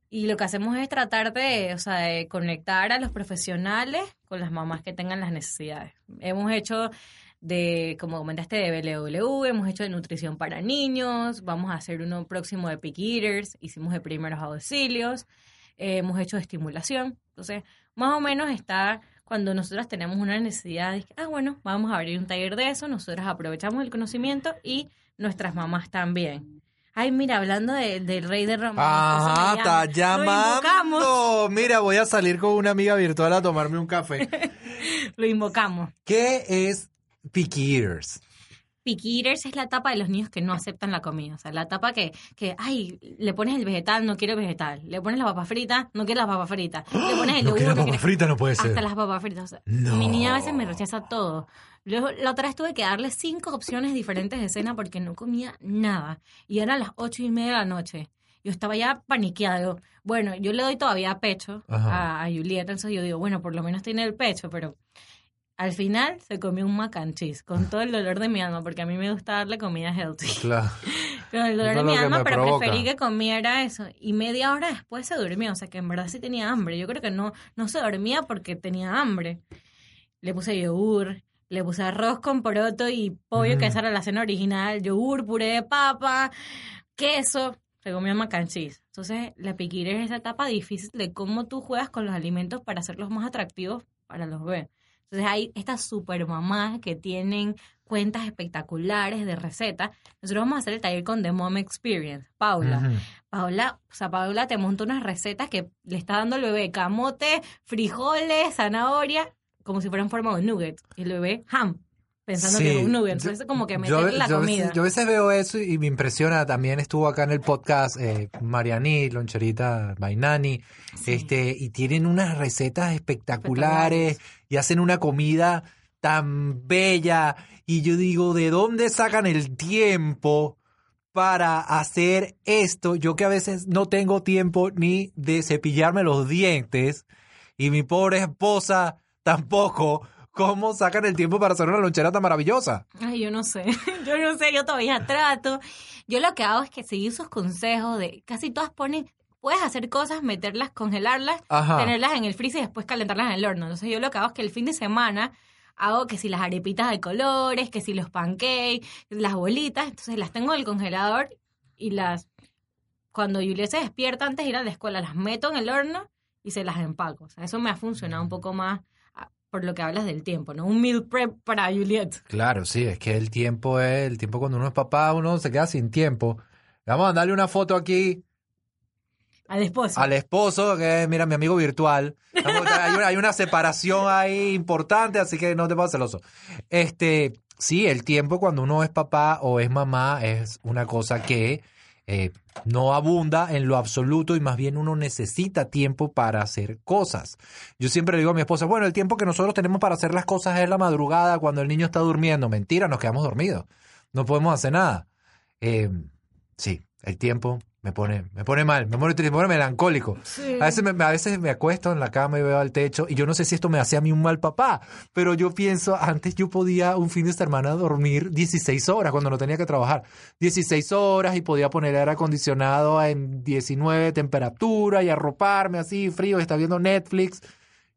Y lo que hacemos es tratar de, o sea, de conectar a los profesionales con las mamás que tengan las necesidades. Hemos hecho de, como comentaste, de BLW, hemos hecho de nutrición para niños, vamos a hacer uno próximo de Pick Eaters, hicimos de primeros auxilios, eh, hemos hecho de estimulación. Entonces, más o menos está cuando nosotros tenemos una necesidad de, ah, bueno, vamos a abrir un taller de eso, nosotros aprovechamos el conocimiento y nuestras mamás también. Ay, mira, hablando del rey de Roma. Ajá, está llamando. Mira, voy a salir con una amiga virtual a tomarme un café. Lo invocamos. ¿Qué es Picky Eaters? picky eaters es la etapa de los niños que no aceptan la comida. O sea, la etapa que, que ay, le pones el vegetal, no quiero vegetal. Le pones la papa frita, no quiero la papa frita. Le pones el no quiero la papa frita, no puede ser. Hasta las papas fritas. Mi niña a veces me rechaza todo. Luego, la otra vez tuve que darle cinco opciones diferentes de cena porque no comía nada. Y eran las ocho y media de la noche. Yo estaba ya paniqueado. Bueno, yo le doy todavía pecho a, a Julieta, entonces yo digo, bueno, por lo menos tiene el pecho, pero al final se comió un mac and cheese con todo el dolor de mi alma, porque a mí me gusta darle comida healthy. Claro. con el dolor de mi alma, pero preferí que comiera eso. Y media hora después se durmió, o sea que en verdad sí tenía hambre. Yo creo que no, no se dormía porque tenía hambre. Le puse yogur, le puse arroz con poroto y pollo, que esa era la cena original, yogur, puré de papa, queso. Se comió mac and cheese. Entonces, la piquira es esa etapa difícil de cómo tú juegas con los alimentos para hacerlos más atractivos para los bebés. Entonces hay estas super mamás que tienen cuentas espectaculares de recetas. Nosotros vamos a hacer el taller con The Mom Experience. Paula. Paula, o sea, Paula te monta unas recetas que le está dando al bebé camote, frijoles, zanahoria, como si fueran forma de nuggets. Y el bebé ham pensando que es un nugget. Entonces, como que meterle la comida. yo a veces veo eso y me impresiona. También estuvo acá en el podcast eh, Mariani, Loncherita Bainani, este, y tienen unas recetas espectaculares y hacen una comida tan bella. Y yo digo, ¿de dónde sacan el tiempo? para hacer esto, yo que a veces no tengo tiempo ni de cepillarme los dientes y mi pobre esposa tampoco, ¿Cómo sacan el tiempo para hacer una lonchera tan maravillosa? Ay, yo no sé. Yo no sé, yo todavía trato. Yo lo que hago es que seguir sus consejos de casi todas ponen puedes hacer cosas, meterlas, congelarlas, tenerlas en el freezer y después calentarlas en el horno. Entonces yo lo que hago es que el fin de semana hago que si las arepitas de colores, que si los pancakes, las bolitas, entonces las tengo en el congelador y las cuando Julia se despierta antes de ir a la escuela, las meto en el horno y se las empaco. O sea, eso me ha funcionado un poco más por lo que hablas del tiempo, ¿no? Un meal prep para Juliet. Claro, sí, es que el tiempo es, el tiempo cuando uno es papá, uno se queda sin tiempo. Vamos a darle una foto aquí. Al esposo. Al esposo, que es, mira, mi amigo virtual. hay, una, hay una separación ahí importante, así que no te pongas celoso. Este, sí, el tiempo cuando uno es papá o es mamá es una cosa que eh, no abunda en lo absoluto y más bien uno necesita tiempo para hacer cosas. Yo siempre digo a mi esposa, bueno, el tiempo que nosotros tenemos para hacer las cosas es la madrugada cuando el niño está durmiendo. Mentira, nos quedamos dormidos. No podemos hacer nada. Eh, sí, el tiempo me pone, me pone mal, me pone triste, me pone melancólico. A, veces me, a veces me acuesto en la cama y veo al techo y yo no sé si esto me hace a mí un mal papá, pero yo pienso, antes yo podía un fin de semana dormir 16 horas cuando no tenía que trabajar. 16 horas y podía poner aire acondicionado en 19 temperatura y arroparme así frío y estar viendo Netflix.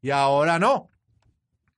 Y ahora no.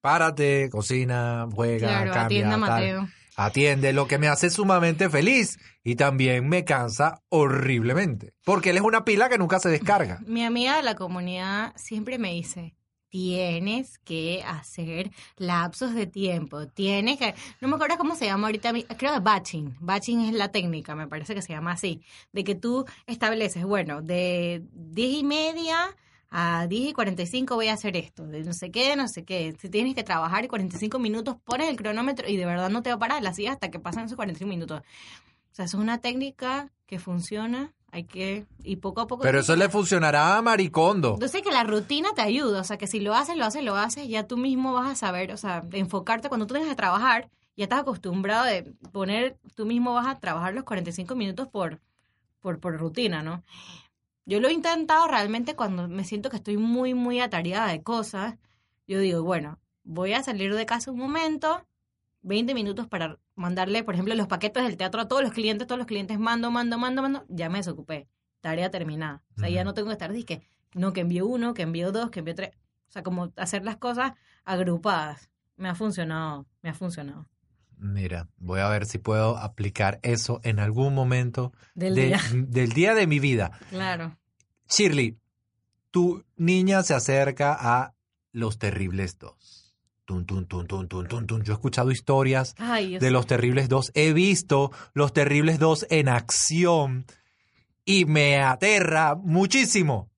Párate, cocina, juega, cambia, Mateo atiende, lo que me hace sumamente feliz y también me cansa horriblemente, porque él es una pila que nunca se descarga. Mi amiga de la comunidad siempre me dice, tienes que hacer lapsos de tiempo, tienes que, no me acuerdo cómo se llama ahorita, creo que batching, batching es la técnica, me parece que se llama así, de que tú estableces, bueno, de diez y media a 10 y 45 voy a hacer esto, de no sé qué, no sé qué. Si tienes que trabajar y 45 minutos, pones el cronómetro y de verdad no te va a parar la silla hasta que pasen esos 45 minutos. O sea, eso es una técnica que funciona, hay que, y poco a poco... Pero eso le funcionará a Maricondo. Yo sé que la rutina te ayuda, o sea, que si lo haces, lo haces, lo haces, ya tú mismo vas a saber, o sea, enfocarte cuando tú tienes que trabajar, ya estás acostumbrado de poner, tú mismo vas a trabajar los 45 minutos por, por, por rutina, ¿no? Yo lo he intentado realmente cuando me siento que estoy muy, muy atareada de cosas. Yo digo, bueno, voy a salir de casa un momento, 20 minutos para mandarle, por ejemplo, los paquetes del teatro a todos los clientes, todos los clientes mando, mando, mando, mando, ya me desocupé. Tarea terminada. O sea, ya no tengo que estar, que no, que envío uno, que envío dos, que envío tres. O sea, como hacer las cosas agrupadas. Me ha funcionado, me ha funcionado. Mira, voy a ver si puedo aplicar eso en algún momento Del de- día. del día de mi vida. Claro. Shirley, tu niña se acerca a Los Terribles 2. Tun, tun, tun, tun, tun, tun, tun. Yo he escuchado historias Ay, de Los Terribles 2. He visto Los Terribles 2 en acción y me aterra muchísimo.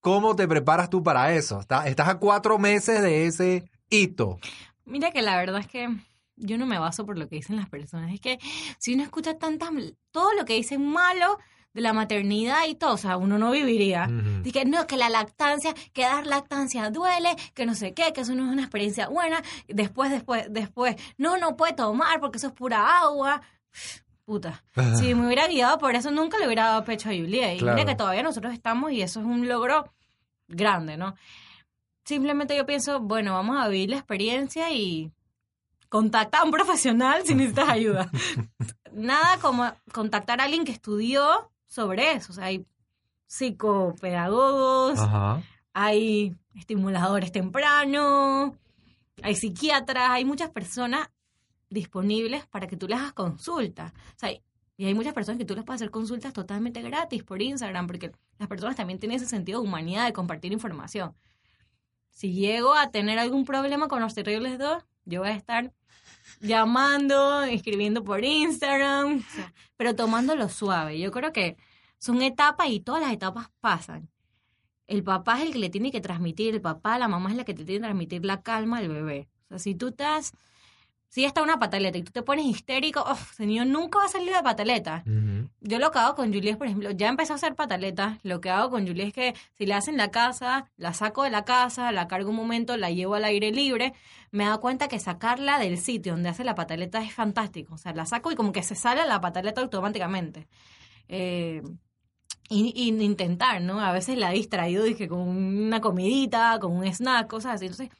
¿Cómo te preparas tú para eso? Está- Estás a cuatro meses de ese hito. Mira que la verdad es que yo no me baso por lo que dicen las personas. Es que si uno escucha tantas, todo lo que dicen malo de la maternidad y todo, o sea, uno no viviría. Ujú. Dice que no, que la lactancia, que dar lactancia duele, que no sé qué, que eso no es una experiencia buena. Después, después, después, no, no puede tomar porque eso es pura agua. Puta. Si me hubiera guiado por eso, nunca le hubiera dado pecho a Julia. Y Claro. mira que todavía nosotros estamos y eso es un logro grande, ¿no? Simplemente yo pienso, bueno, vamos a vivir la experiencia y contacta a un profesional si necesitas ayuda. Nada como contactar a alguien que estudió sobre eso. O sea, hay psicopedagogos, Ajá. hay estimuladores tempranos, hay psiquiatras, hay muchas personas disponibles para que tú les hagas consultas. O sea, y hay muchas personas que tú les puedes hacer consultas totalmente gratis por Instagram, porque las personas también tienen ese sentido de humanidad de compartir información. Si llego a tener algún problema con los terribles dos, yo voy a estar llamando, escribiendo por Instagram, o sea, pero tomándolo suave. Yo creo que son etapas y todas las etapas pasan. El papá es el que le tiene que transmitir, el papá, la mamá es la que te tiene que transmitir la calma al bebé. O sea, si tú estás, si está una pataleta y tú te pones histérico, oh, señor, nunca va a salir de pataleta. Yo lo que hago con Julie es, por ejemplo, ya empezó a hacer pataletas. Lo que hago con Julie es que si le hacen la casa, la saco de la casa, la cargo un momento, la llevo al aire libre. Me da cuenta que sacarla del sitio donde hace la pataleta es fantástico. O sea, la saco y como que se sale la pataleta automáticamente. Eh, y, y intentar, ¿no? A veces la he distraído, dije, con una comidita, con un snack, cosas así. Entonces,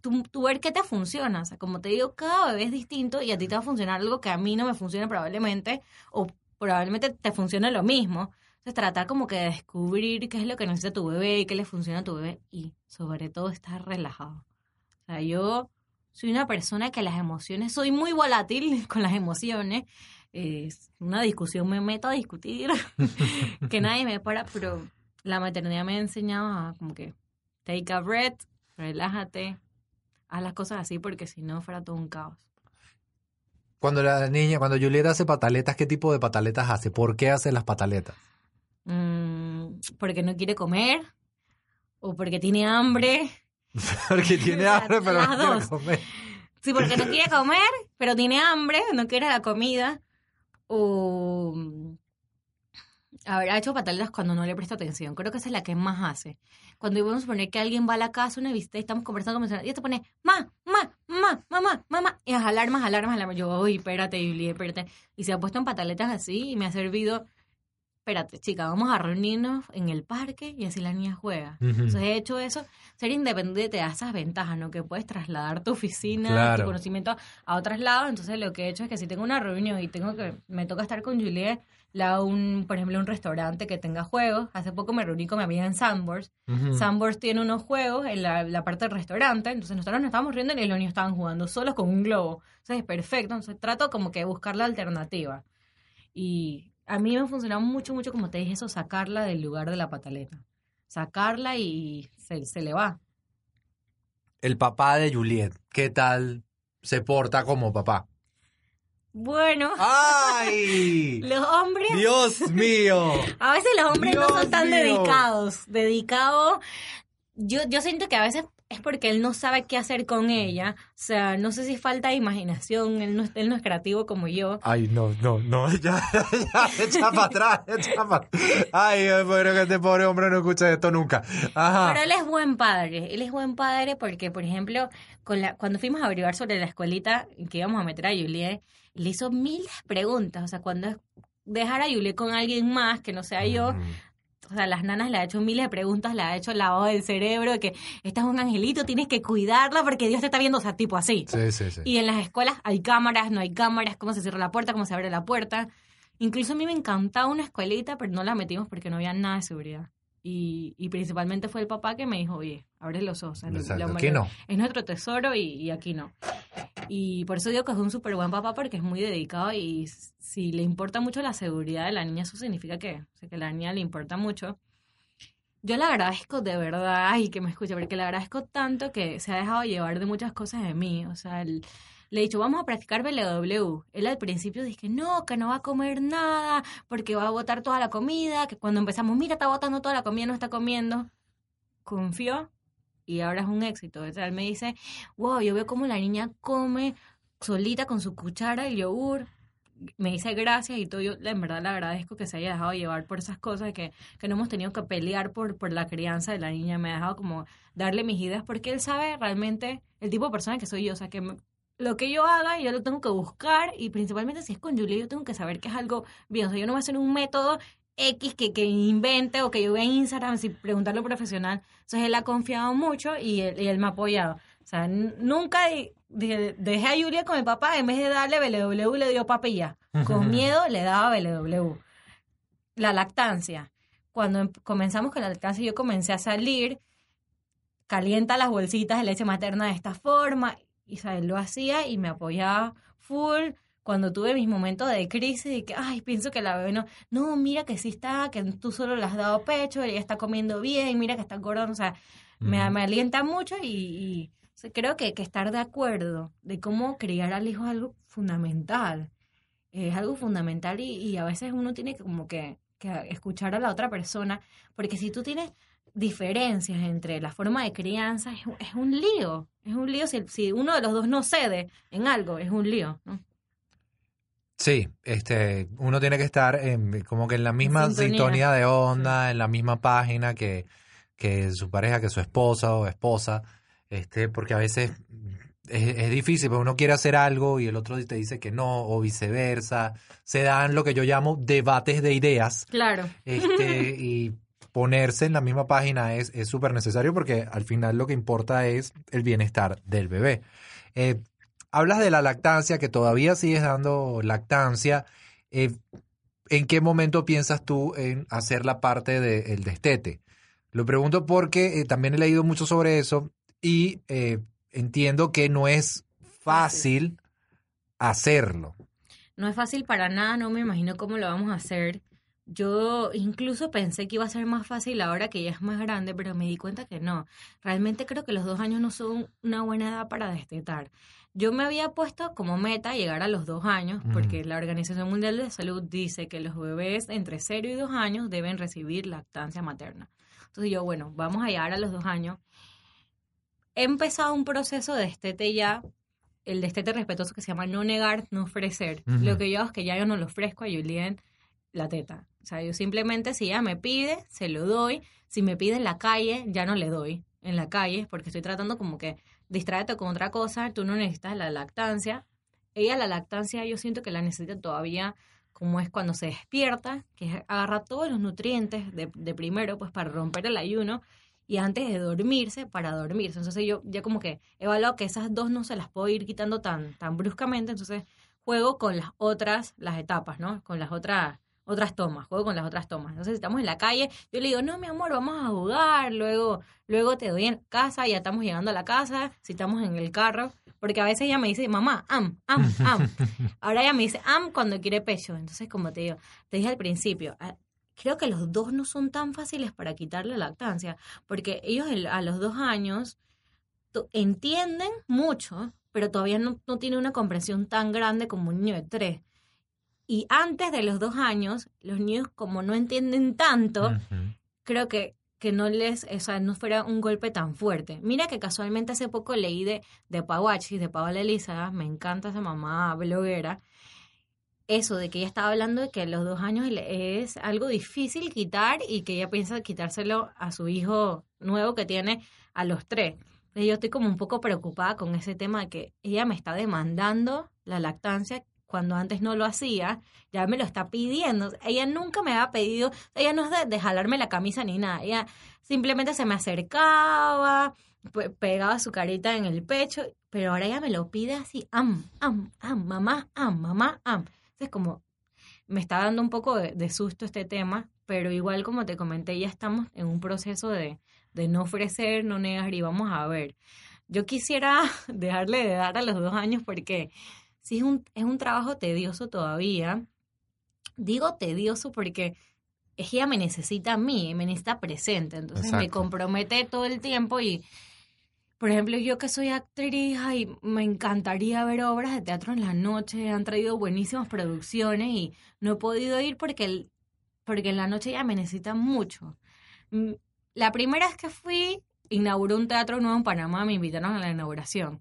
tú, ver qué te funciona. O sea, como te digo, cada bebé es distinto y a ti te va a funcionar algo que a mí no me funciona probablemente, o probablemente te funcione lo mismo. Entonces, tratar como que de descubrir qué es lo que necesita tu bebé y qué le funciona a tu bebé y, sobre todo, estar relajado. O sea, yo soy una persona que las emociones, soy muy volátil con las emociones. Es una discusión, me meto a discutir, que nadie me para, pero la maternidad me ha enseñado a como que take a breath, relájate, haz las cosas así porque si no fuera todo un caos. Cuando la niña, cuando Julieta hace pataletas, ¿qué tipo de pataletas hace? ¿Por qué hace las pataletas? Mm, porque no quiere comer o porque tiene hambre. Porque tiene hambre, pero no quiere comer. Sí, porque no quiere comer, pero tiene hambre, no quiere la comida. O habrá hecho pataletas cuando no le presta atención. Creo que esa es la que más hace. Cuando vamos a poner que alguien va a la casa, una visita, y estamos conversando, conversando, y te pone, ma, ma, ma, mamá, mamá, y las alarmas, alarmas, alarmas. Yo, uy, espérate, Julie, espérate. Y se ha puesto en pataletas así y me ha servido, espérate, chica, vamos a reunirnos en el parque y así la niña juega. Ujú. Entonces he hecho eso. Ser independiente te da esas ventajas, ¿no? Que puedes trasladar tu oficina, Claro. tu conocimiento a otros lados. Entonces lo que he hecho es que si tengo una reunión y tengo que, me toca estar con Juliet, hago un, por ejemplo, un restaurante que tenga juegos. Hace poco me reuní con mi amiga en. Ujú. Sandboards tiene unos juegos en la, la parte del restaurante. Entonces nosotros nos estábamos riendo y los niños estaban jugando solos con un globo. Entonces es perfecto. Entonces trato como que de buscar la alternativa. Y a mí me ha funcionado mucho, mucho, como te dije, eso, sacarla del lugar de la pataleta. Sacarla y se, se le va. El papá de Juliet, ¿qué tal se porta como papá? Bueno, ¡Ay! los hombres, ¡Dios mío! a veces los hombres no son tan mío. dedicados. Dedicados, yo, yo siento que a veces es porque él no sabe qué hacer con ella. O sea, no sé si falta de imaginación, él no, él no es creativo como yo. Ay, no, no, no, ya, ya, echa para atrás, echa para Ay, espero que este pobre hombre no escuche esto nunca. Ajá. Pero él es buen padre. Él es buen padre porque, por ejemplo, con la, cuando fuimos a averiguar sobre la escuelita que íbamos a meter a Juliet, le hizo miles de preguntas. O sea, cuando es dejar a Juliet con alguien más que no sea yo, Mm. o sea, las nanas le ha hecho miles de preguntas, le ha hecho lavado del cerebro, de que esta es un angelito, tienes que cuidarla porque Dios te está viendo, o sea, tipo así. Sí, sí, sí. Y en las escuelas hay cámaras, no hay cámaras, cómo se cierra la puerta, cómo se abre la puerta. Incluso a mí me encantaba una escuelita, pero no la metimos porque no había nada de seguridad. Y, y principalmente fue el papá que me dijo, oye, abre los ojos. Exacto, lo- aquí lo- no. Es nuestro tesoro y, y aquí no. Y por eso digo que es un súper buen papá porque es muy dedicado y si le importa mucho la seguridad de la niña, eso significa que, o sea, que a la niña le importa mucho. Yo le agradezco de verdad, ay, que me escuche, porque le agradezco tanto que se ha dejado llevar de muchas cosas de mí. O sea, el- le he dicho, vamos a practicar BLW. Él al principio dije, no, que no va a comer nada, porque va a botar toda la comida, que cuando empezamos, mira, está botando toda la comida, no está comiendo. Confió y ahora es un éxito. O sea, él me dice, wow, yo veo cómo la niña come solita con su cuchara el yogur. Me dice gracias y todo. Yo en verdad le agradezco que se haya dejado llevar por esas cosas, que, que no hemos tenido que pelear por, por la crianza de la niña. Me ha dejado como darle mis ideas porque él sabe realmente el tipo de persona que soy yo. O sea, que lo que yo haga, yo lo tengo que buscar y principalmente si es con Julia, yo tengo que saber que es algo bien. O sea, yo no voy a hacer un método X que, que invente o que yo vea en Instagram sin preguntarle a un profesional. Entonces él ha confiado mucho y él, y él me ha apoyado. O sea, nunca di- dejé a Julia con mi papá, en vez de darle BLW le dio papilla. Con miedo le daba BLW. La lactancia. Cuando em- comenzamos con la lactancia, yo comencé a salir, calienta las bolsitas de leche materna de esta forma. Y ¿sabes? lo hacía y me apoyaba full. Cuando tuve mis momentos de crisis, de que, ay, pienso que la bebé no, no, mira que sí está, que tú solo le has dado pecho, ella está comiendo bien, mira que está gorda, o sea, me, me alienta mucho y, y, o sea, creo que, que estar de acuerdo de cómo criar al hijo es algo fundamental. Es algo fundamental y, y a veces uno tiene que como que, que escuchar a la otra persona, porque si tú tienes diferencias entre la forma de crianza, es, un- es un lío. Es un lío si, si uno de los dos no cede en algo, es un lío. ¿no? Sí, este, uno tiene que estar en, como que en la misma sintonía. sintonía, de onda, en la misma página que, que su pareja, que su esposa o esposa, este, porque a veces es, es difícil, porque uno quiere hacer algo y el otro te dice que no, o viceversa. Se dan lo que yo llamo debates de ideas, Claro. este, y ponerse en la misma página es es súper necesario porque al final lo que importa es el bienestar del bebé. Eh, hablas de la lactancia, que todavía sigues dando lactancia. Eh, ¿En qué momento piensas tú en hacer la parte del destete? Lo pregunto porque eh, también he leído mucho sobre eso y entiendo que no es fácil hacerlo. No es fácil para nada, no me imagino cómo lo vamos a hacer. Yo incluso pensé que iba a ser más fácil ahora que ya es más grande, pero me di cuenta que no. Realmente creo que los dos años no son una buena edad para destetar. Yo me había puesto como meta llegar a los dos años, porque la Organización Mundial de Salud dice que los bebés entre 0 y 2 años deben recibir lactancia materna. Entonces yo, bueno, vamos a llegar a los dos años. He empezado un proceso de destete ya, el destete respetuoso que se llama no negar, no ofrecer. Lo que yo hago es que ya yo no le ofrezco a Julien la teta. O sea, yo simplemente si ella me pide, se lo doy. Si me pide en la calle, ya no le doy en la calle, porque estoy tratando como que distráete con otra cosa, tú no necesitas la lactancia. Ella la lactancia yo siento que la necesita todavía como es cuando se despierta, que agarra todos los nutrientes de, de primero, pues para romper el ayuno, y antes de dormirse, para dormirse. Entonces yo ya como que he evaluado que esas dos no se las puedo ir quitando tan, tan bruscamente, entonces juego con las otras, las etapas, ¿no? Con las otras otras tomas, juego con las otras tomas. Entonces, si estamos en la calle, yo le digo, no, mi amor, vamos a jugar, luego, luego te doy en casa, ya estamos llegando a la casa, si estamos en el carro, porque a veces ella me dice, mamá, am, am, am. Ahora ella me dice, am, cuando quiere pecho. Entonces, como te digo, te dije al principio, ah, creo que los dos no son tan fáciles para quitar la lactancia, porque ellos el- a los dos años entienden mucho, pero todavía no, no tienen una comprensión tan grande como un niño de tres. Y antes de los dos años, los niños como no entienden tanto, creo que, que no les, o sea, no fuera un golpe tan fuerte. Mira que casualmente hace poco leí de, de Pawachi, de Paola Elisa, me encanta esa mamá bloguera, eso de que ella estaba hablando de que a los dos años es algo difícil quitar y que ella piensa quitárselo a su hijo nuevo que tiene a los tres. Entonces yo estoy como un poco preocupada con ese tema de que ella me está demandando la lactancia cuando antes no lo hacía, ya me lo está pidiendo. Ella nunca me había pedido, ella no es de, de jalarme la camisa ni nada, ella simplemente se me acercaba, pe- pegaba su carita en el pecho, pero ahora ella me lo pide así, am, am, am, mamá, am, mamá, am. Entonces como me está dando un poco de, de susto este tema, pero igual como te comenté, ya estamos en un proceso de, de no ofrecer, no negar y vamos a ver. Yo quisiera dejarle de dar a los dos años porque sí es un, es un trabajo tedioso todavía. Digo tedioso porque es que ella me necesita a mí, me necesita presente, entonces me compromete todo el tiempo y, por ejemplo, yo que soy actriz y me encantaría ver obras de teatro en la noche, han traído buenísimas producciones y no he podido ir porque, el- porque en la noche ya me necesita mucho. Mm, La primera vez que fui, inauguró un teatro nuevo en Panamá, me invitaron a la inauguración.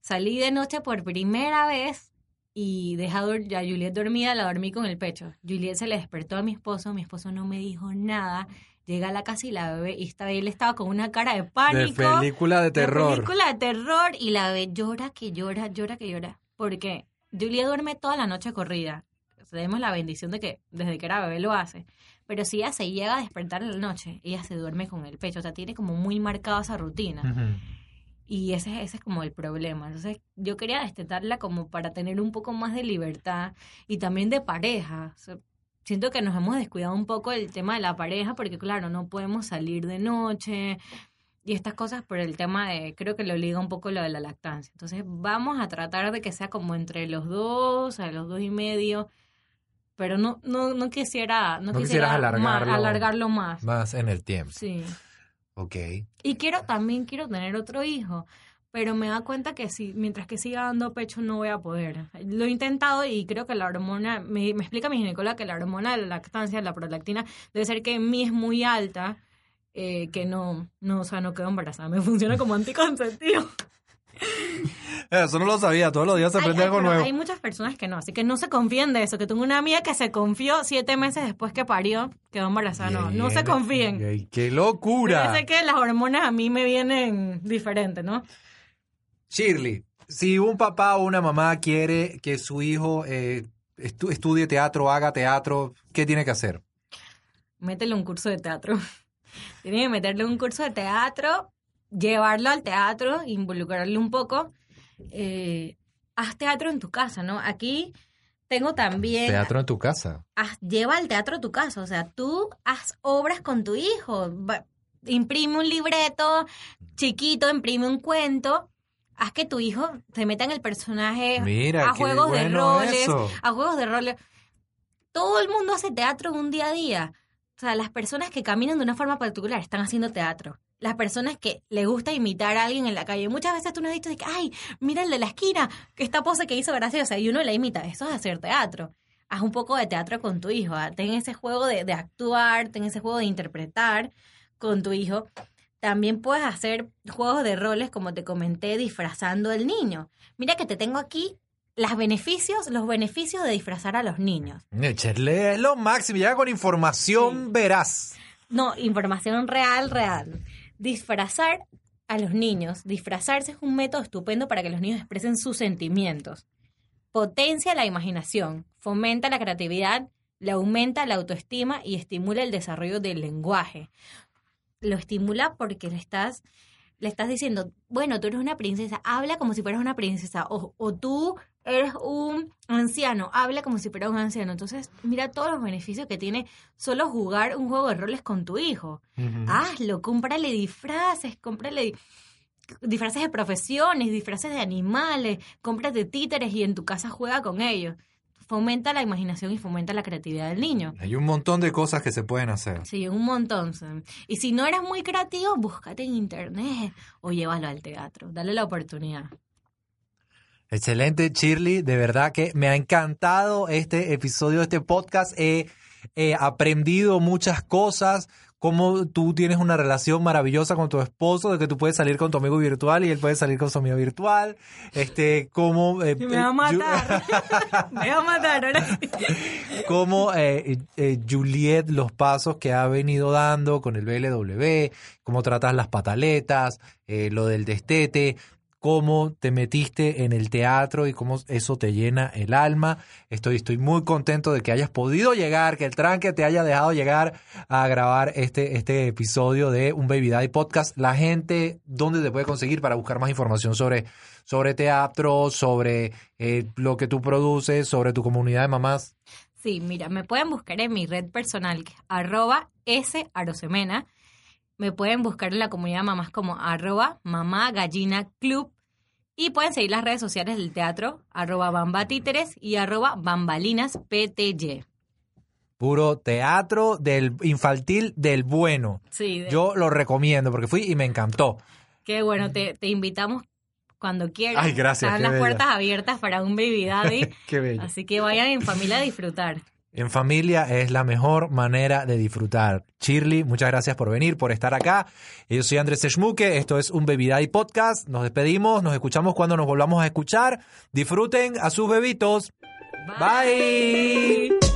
Salí de noche por primera vez y dejé a Juliet dormida, la dormí con el pecho. Juliet se le despertó a mi esposo, mi esposo no me dijo nada. Llegué a la casa y la bebé, y estaba, él estaba con una cara de De pánico. película de de terror. película de terror y la bebé llora que llora, llora que llora. Porque Juliet duerme toda la noche corrida. Tenemos la bendición de que desde que era bebé lo hace. Pero si ella se llega a despertar en la noche, ella se duerme con el pecho. O sea, tiene como muy marcada esa rutina. Y ese, ese es como el problema. Entonces, yo quería destetarla como para tener un poco más de libertad y también de pareja. O sea, siento que nos hemos descuidado un poco el tema de la pareja porque, claro, no podemos salir de noche y estas cosas por el tema de, creo que lo liga un poco lo de la lactancia. Entonces, vamos a tratar de que sea como entre los dos, a los dos y medio. Pero no, no, no quisiera, no, No quisiera alargarlo. alargarlo más. Más en el tiempo. Sí. Y quiero, también quiero tener otro hijo, pero me da cuenta que si, mientras que siga dando pecho no voy a poder. Lo he intentado y creo que la hormona, me, me explica mi ginecóloga que la hormona de la lactancia, la prolactina, debe ser que en mí es muy alta, eh, que no, no, o sea, no quedo embarazada, me funciona como anticonceptivo. Eso no lo sabía, todos los días se aprende hay- algo nuevo. Hay muchas personas que no, así que no se confíen de eso, que tengo una amiga que se confió siete meses después que parió, quedó embarazada, no, no se confíen. ¡Qué locura! Yo sé que las hormonas a mí me vienen diferentes, ¿no? Shirley, si un papá o una mamá quiere que su hijo eh, estu- estudie teatro, haga teatro, ¿qué tiene que hacer? métele un curso de teatro. Tiene que meterle un curso de teatro, llevarlo al teatro, involucrarle un poco. Eh, haz teatro en tu casa, ¿no? Aquí tengo también... Teatro en tu casa. haz- lleva el teatro a tu casa, o sea, tú haz obras con tu hijo. Va- imprime un libreto chiquito, imprime un cuento. Haz que tu hijo se meta en el personaje, Mira, a juegos de roles, eso. a juegos de roles. Todo el mundo hace teatro un día a día. O sea, las personas que caminan de una forma particular están haciendo teatro. Las personas que le gusta imitar a alguien en la calle. Muchas veces tú nos has dicho de que, ay, mira el de la esquina, que esta pose que hizo graciosa, y uno la imita. Eso es hacer teatro. Haz un poco de teatro con tu hijo. ¿ah? Ten ese juego de, de actuar, ten ese juego de interpretar con tu hijo. También puedes hacer juegos de roles, como te comenté, disfrazando al niño. Mira que te tengo aquí los beneficios, los beneficios de disfrazar a los niños. Echarle lo máximo, llega con información veraz. No, información real, real. Disfrazar a los niños. Disfrazarse es un método estupendo para que los niños expresen sus sentimientos. Potencia la imaginación, fomenta la creatividad, le aumenta la autoestima y estimula el desarrollo del lenguaje. Lo estimula porque le estás, le estás diciendo, bueno, tú eres una princesa, habla como si fueras una princesa. O, o tú eres un anciano, habla como si fueras un anciano. Entonces, mira todos los beneficios que tiene solo jugar un juego de roles con tu hijo. Hazlo, cómprale disfraces, cómprale di- disfraces de profesiones, disfraces de animales, cómprate títeres y en tu casa juega con ellos. Fomenta la imaginación y fomenta la creatividad del niño. Hay un montón de cosas que se pueden hacer. Sí, un montón. Y si no eres muy creativo, búscate en internet o llévalo al teatro. Dale la oportunidad. Excelente, Shirley. De verdad que me ha encantado este episodio de este podcast. He, he aprendido muchas cosas. Cómo tú tienes una relación maravillosa con tu esposo, de que tú puedes salir con tu amigo virtual y él puede salir con su amigo virtual. Este, cómo. eh, Me va a eh, matar. Me va a matar ahora sí. cómo eh, eh, Juliet los pasos que ha venido dando con el BLW, cómo tratas las pataletas, eh, lo del destete, cómo te metiste en el teatro y cómo eso te llena el alma. Estoy, estoy muy contento de que hayas podido llegar, que el tranque te haya dejado llegar a grabar este, este episodio de Un Baby Daddy Podcast. La gente, ¿dónde te puede conseguir para buscar más información sobre, sobre teatro, sobre eh, lo que tú produces, sobre tu comunidad de mamás? Sí, mira, me pueden buscar en mi red personal, arroba sarosemena. Me pueden buscar en la comunidad de mamás como arroba mamá gallina club. Y pueden seguir las redes sociales del teatro, arroba bambatíteres y arroba bambalinas pty. Puro teatro del infantil del bueno. Sí, de- Yo lo recomiendo porque fui y me encantó. qué bueno, te, te invitamos cuando quieras. Ay, gracias, Están las bella. puertas abiertas para un baby daddy. Qué bello. así que vayan en familia a disfrutar. En familia es la mejor manera de disfrutar. Shirley, muchas gracias por venir, por estar acá. Yo soy Andrés Schmuke, esto es un Baby Daddy Podcast. Nos despedimos, nos escuchamos cuando nos volvamos a escuchar. Disfruten a sus bebitos. Bye.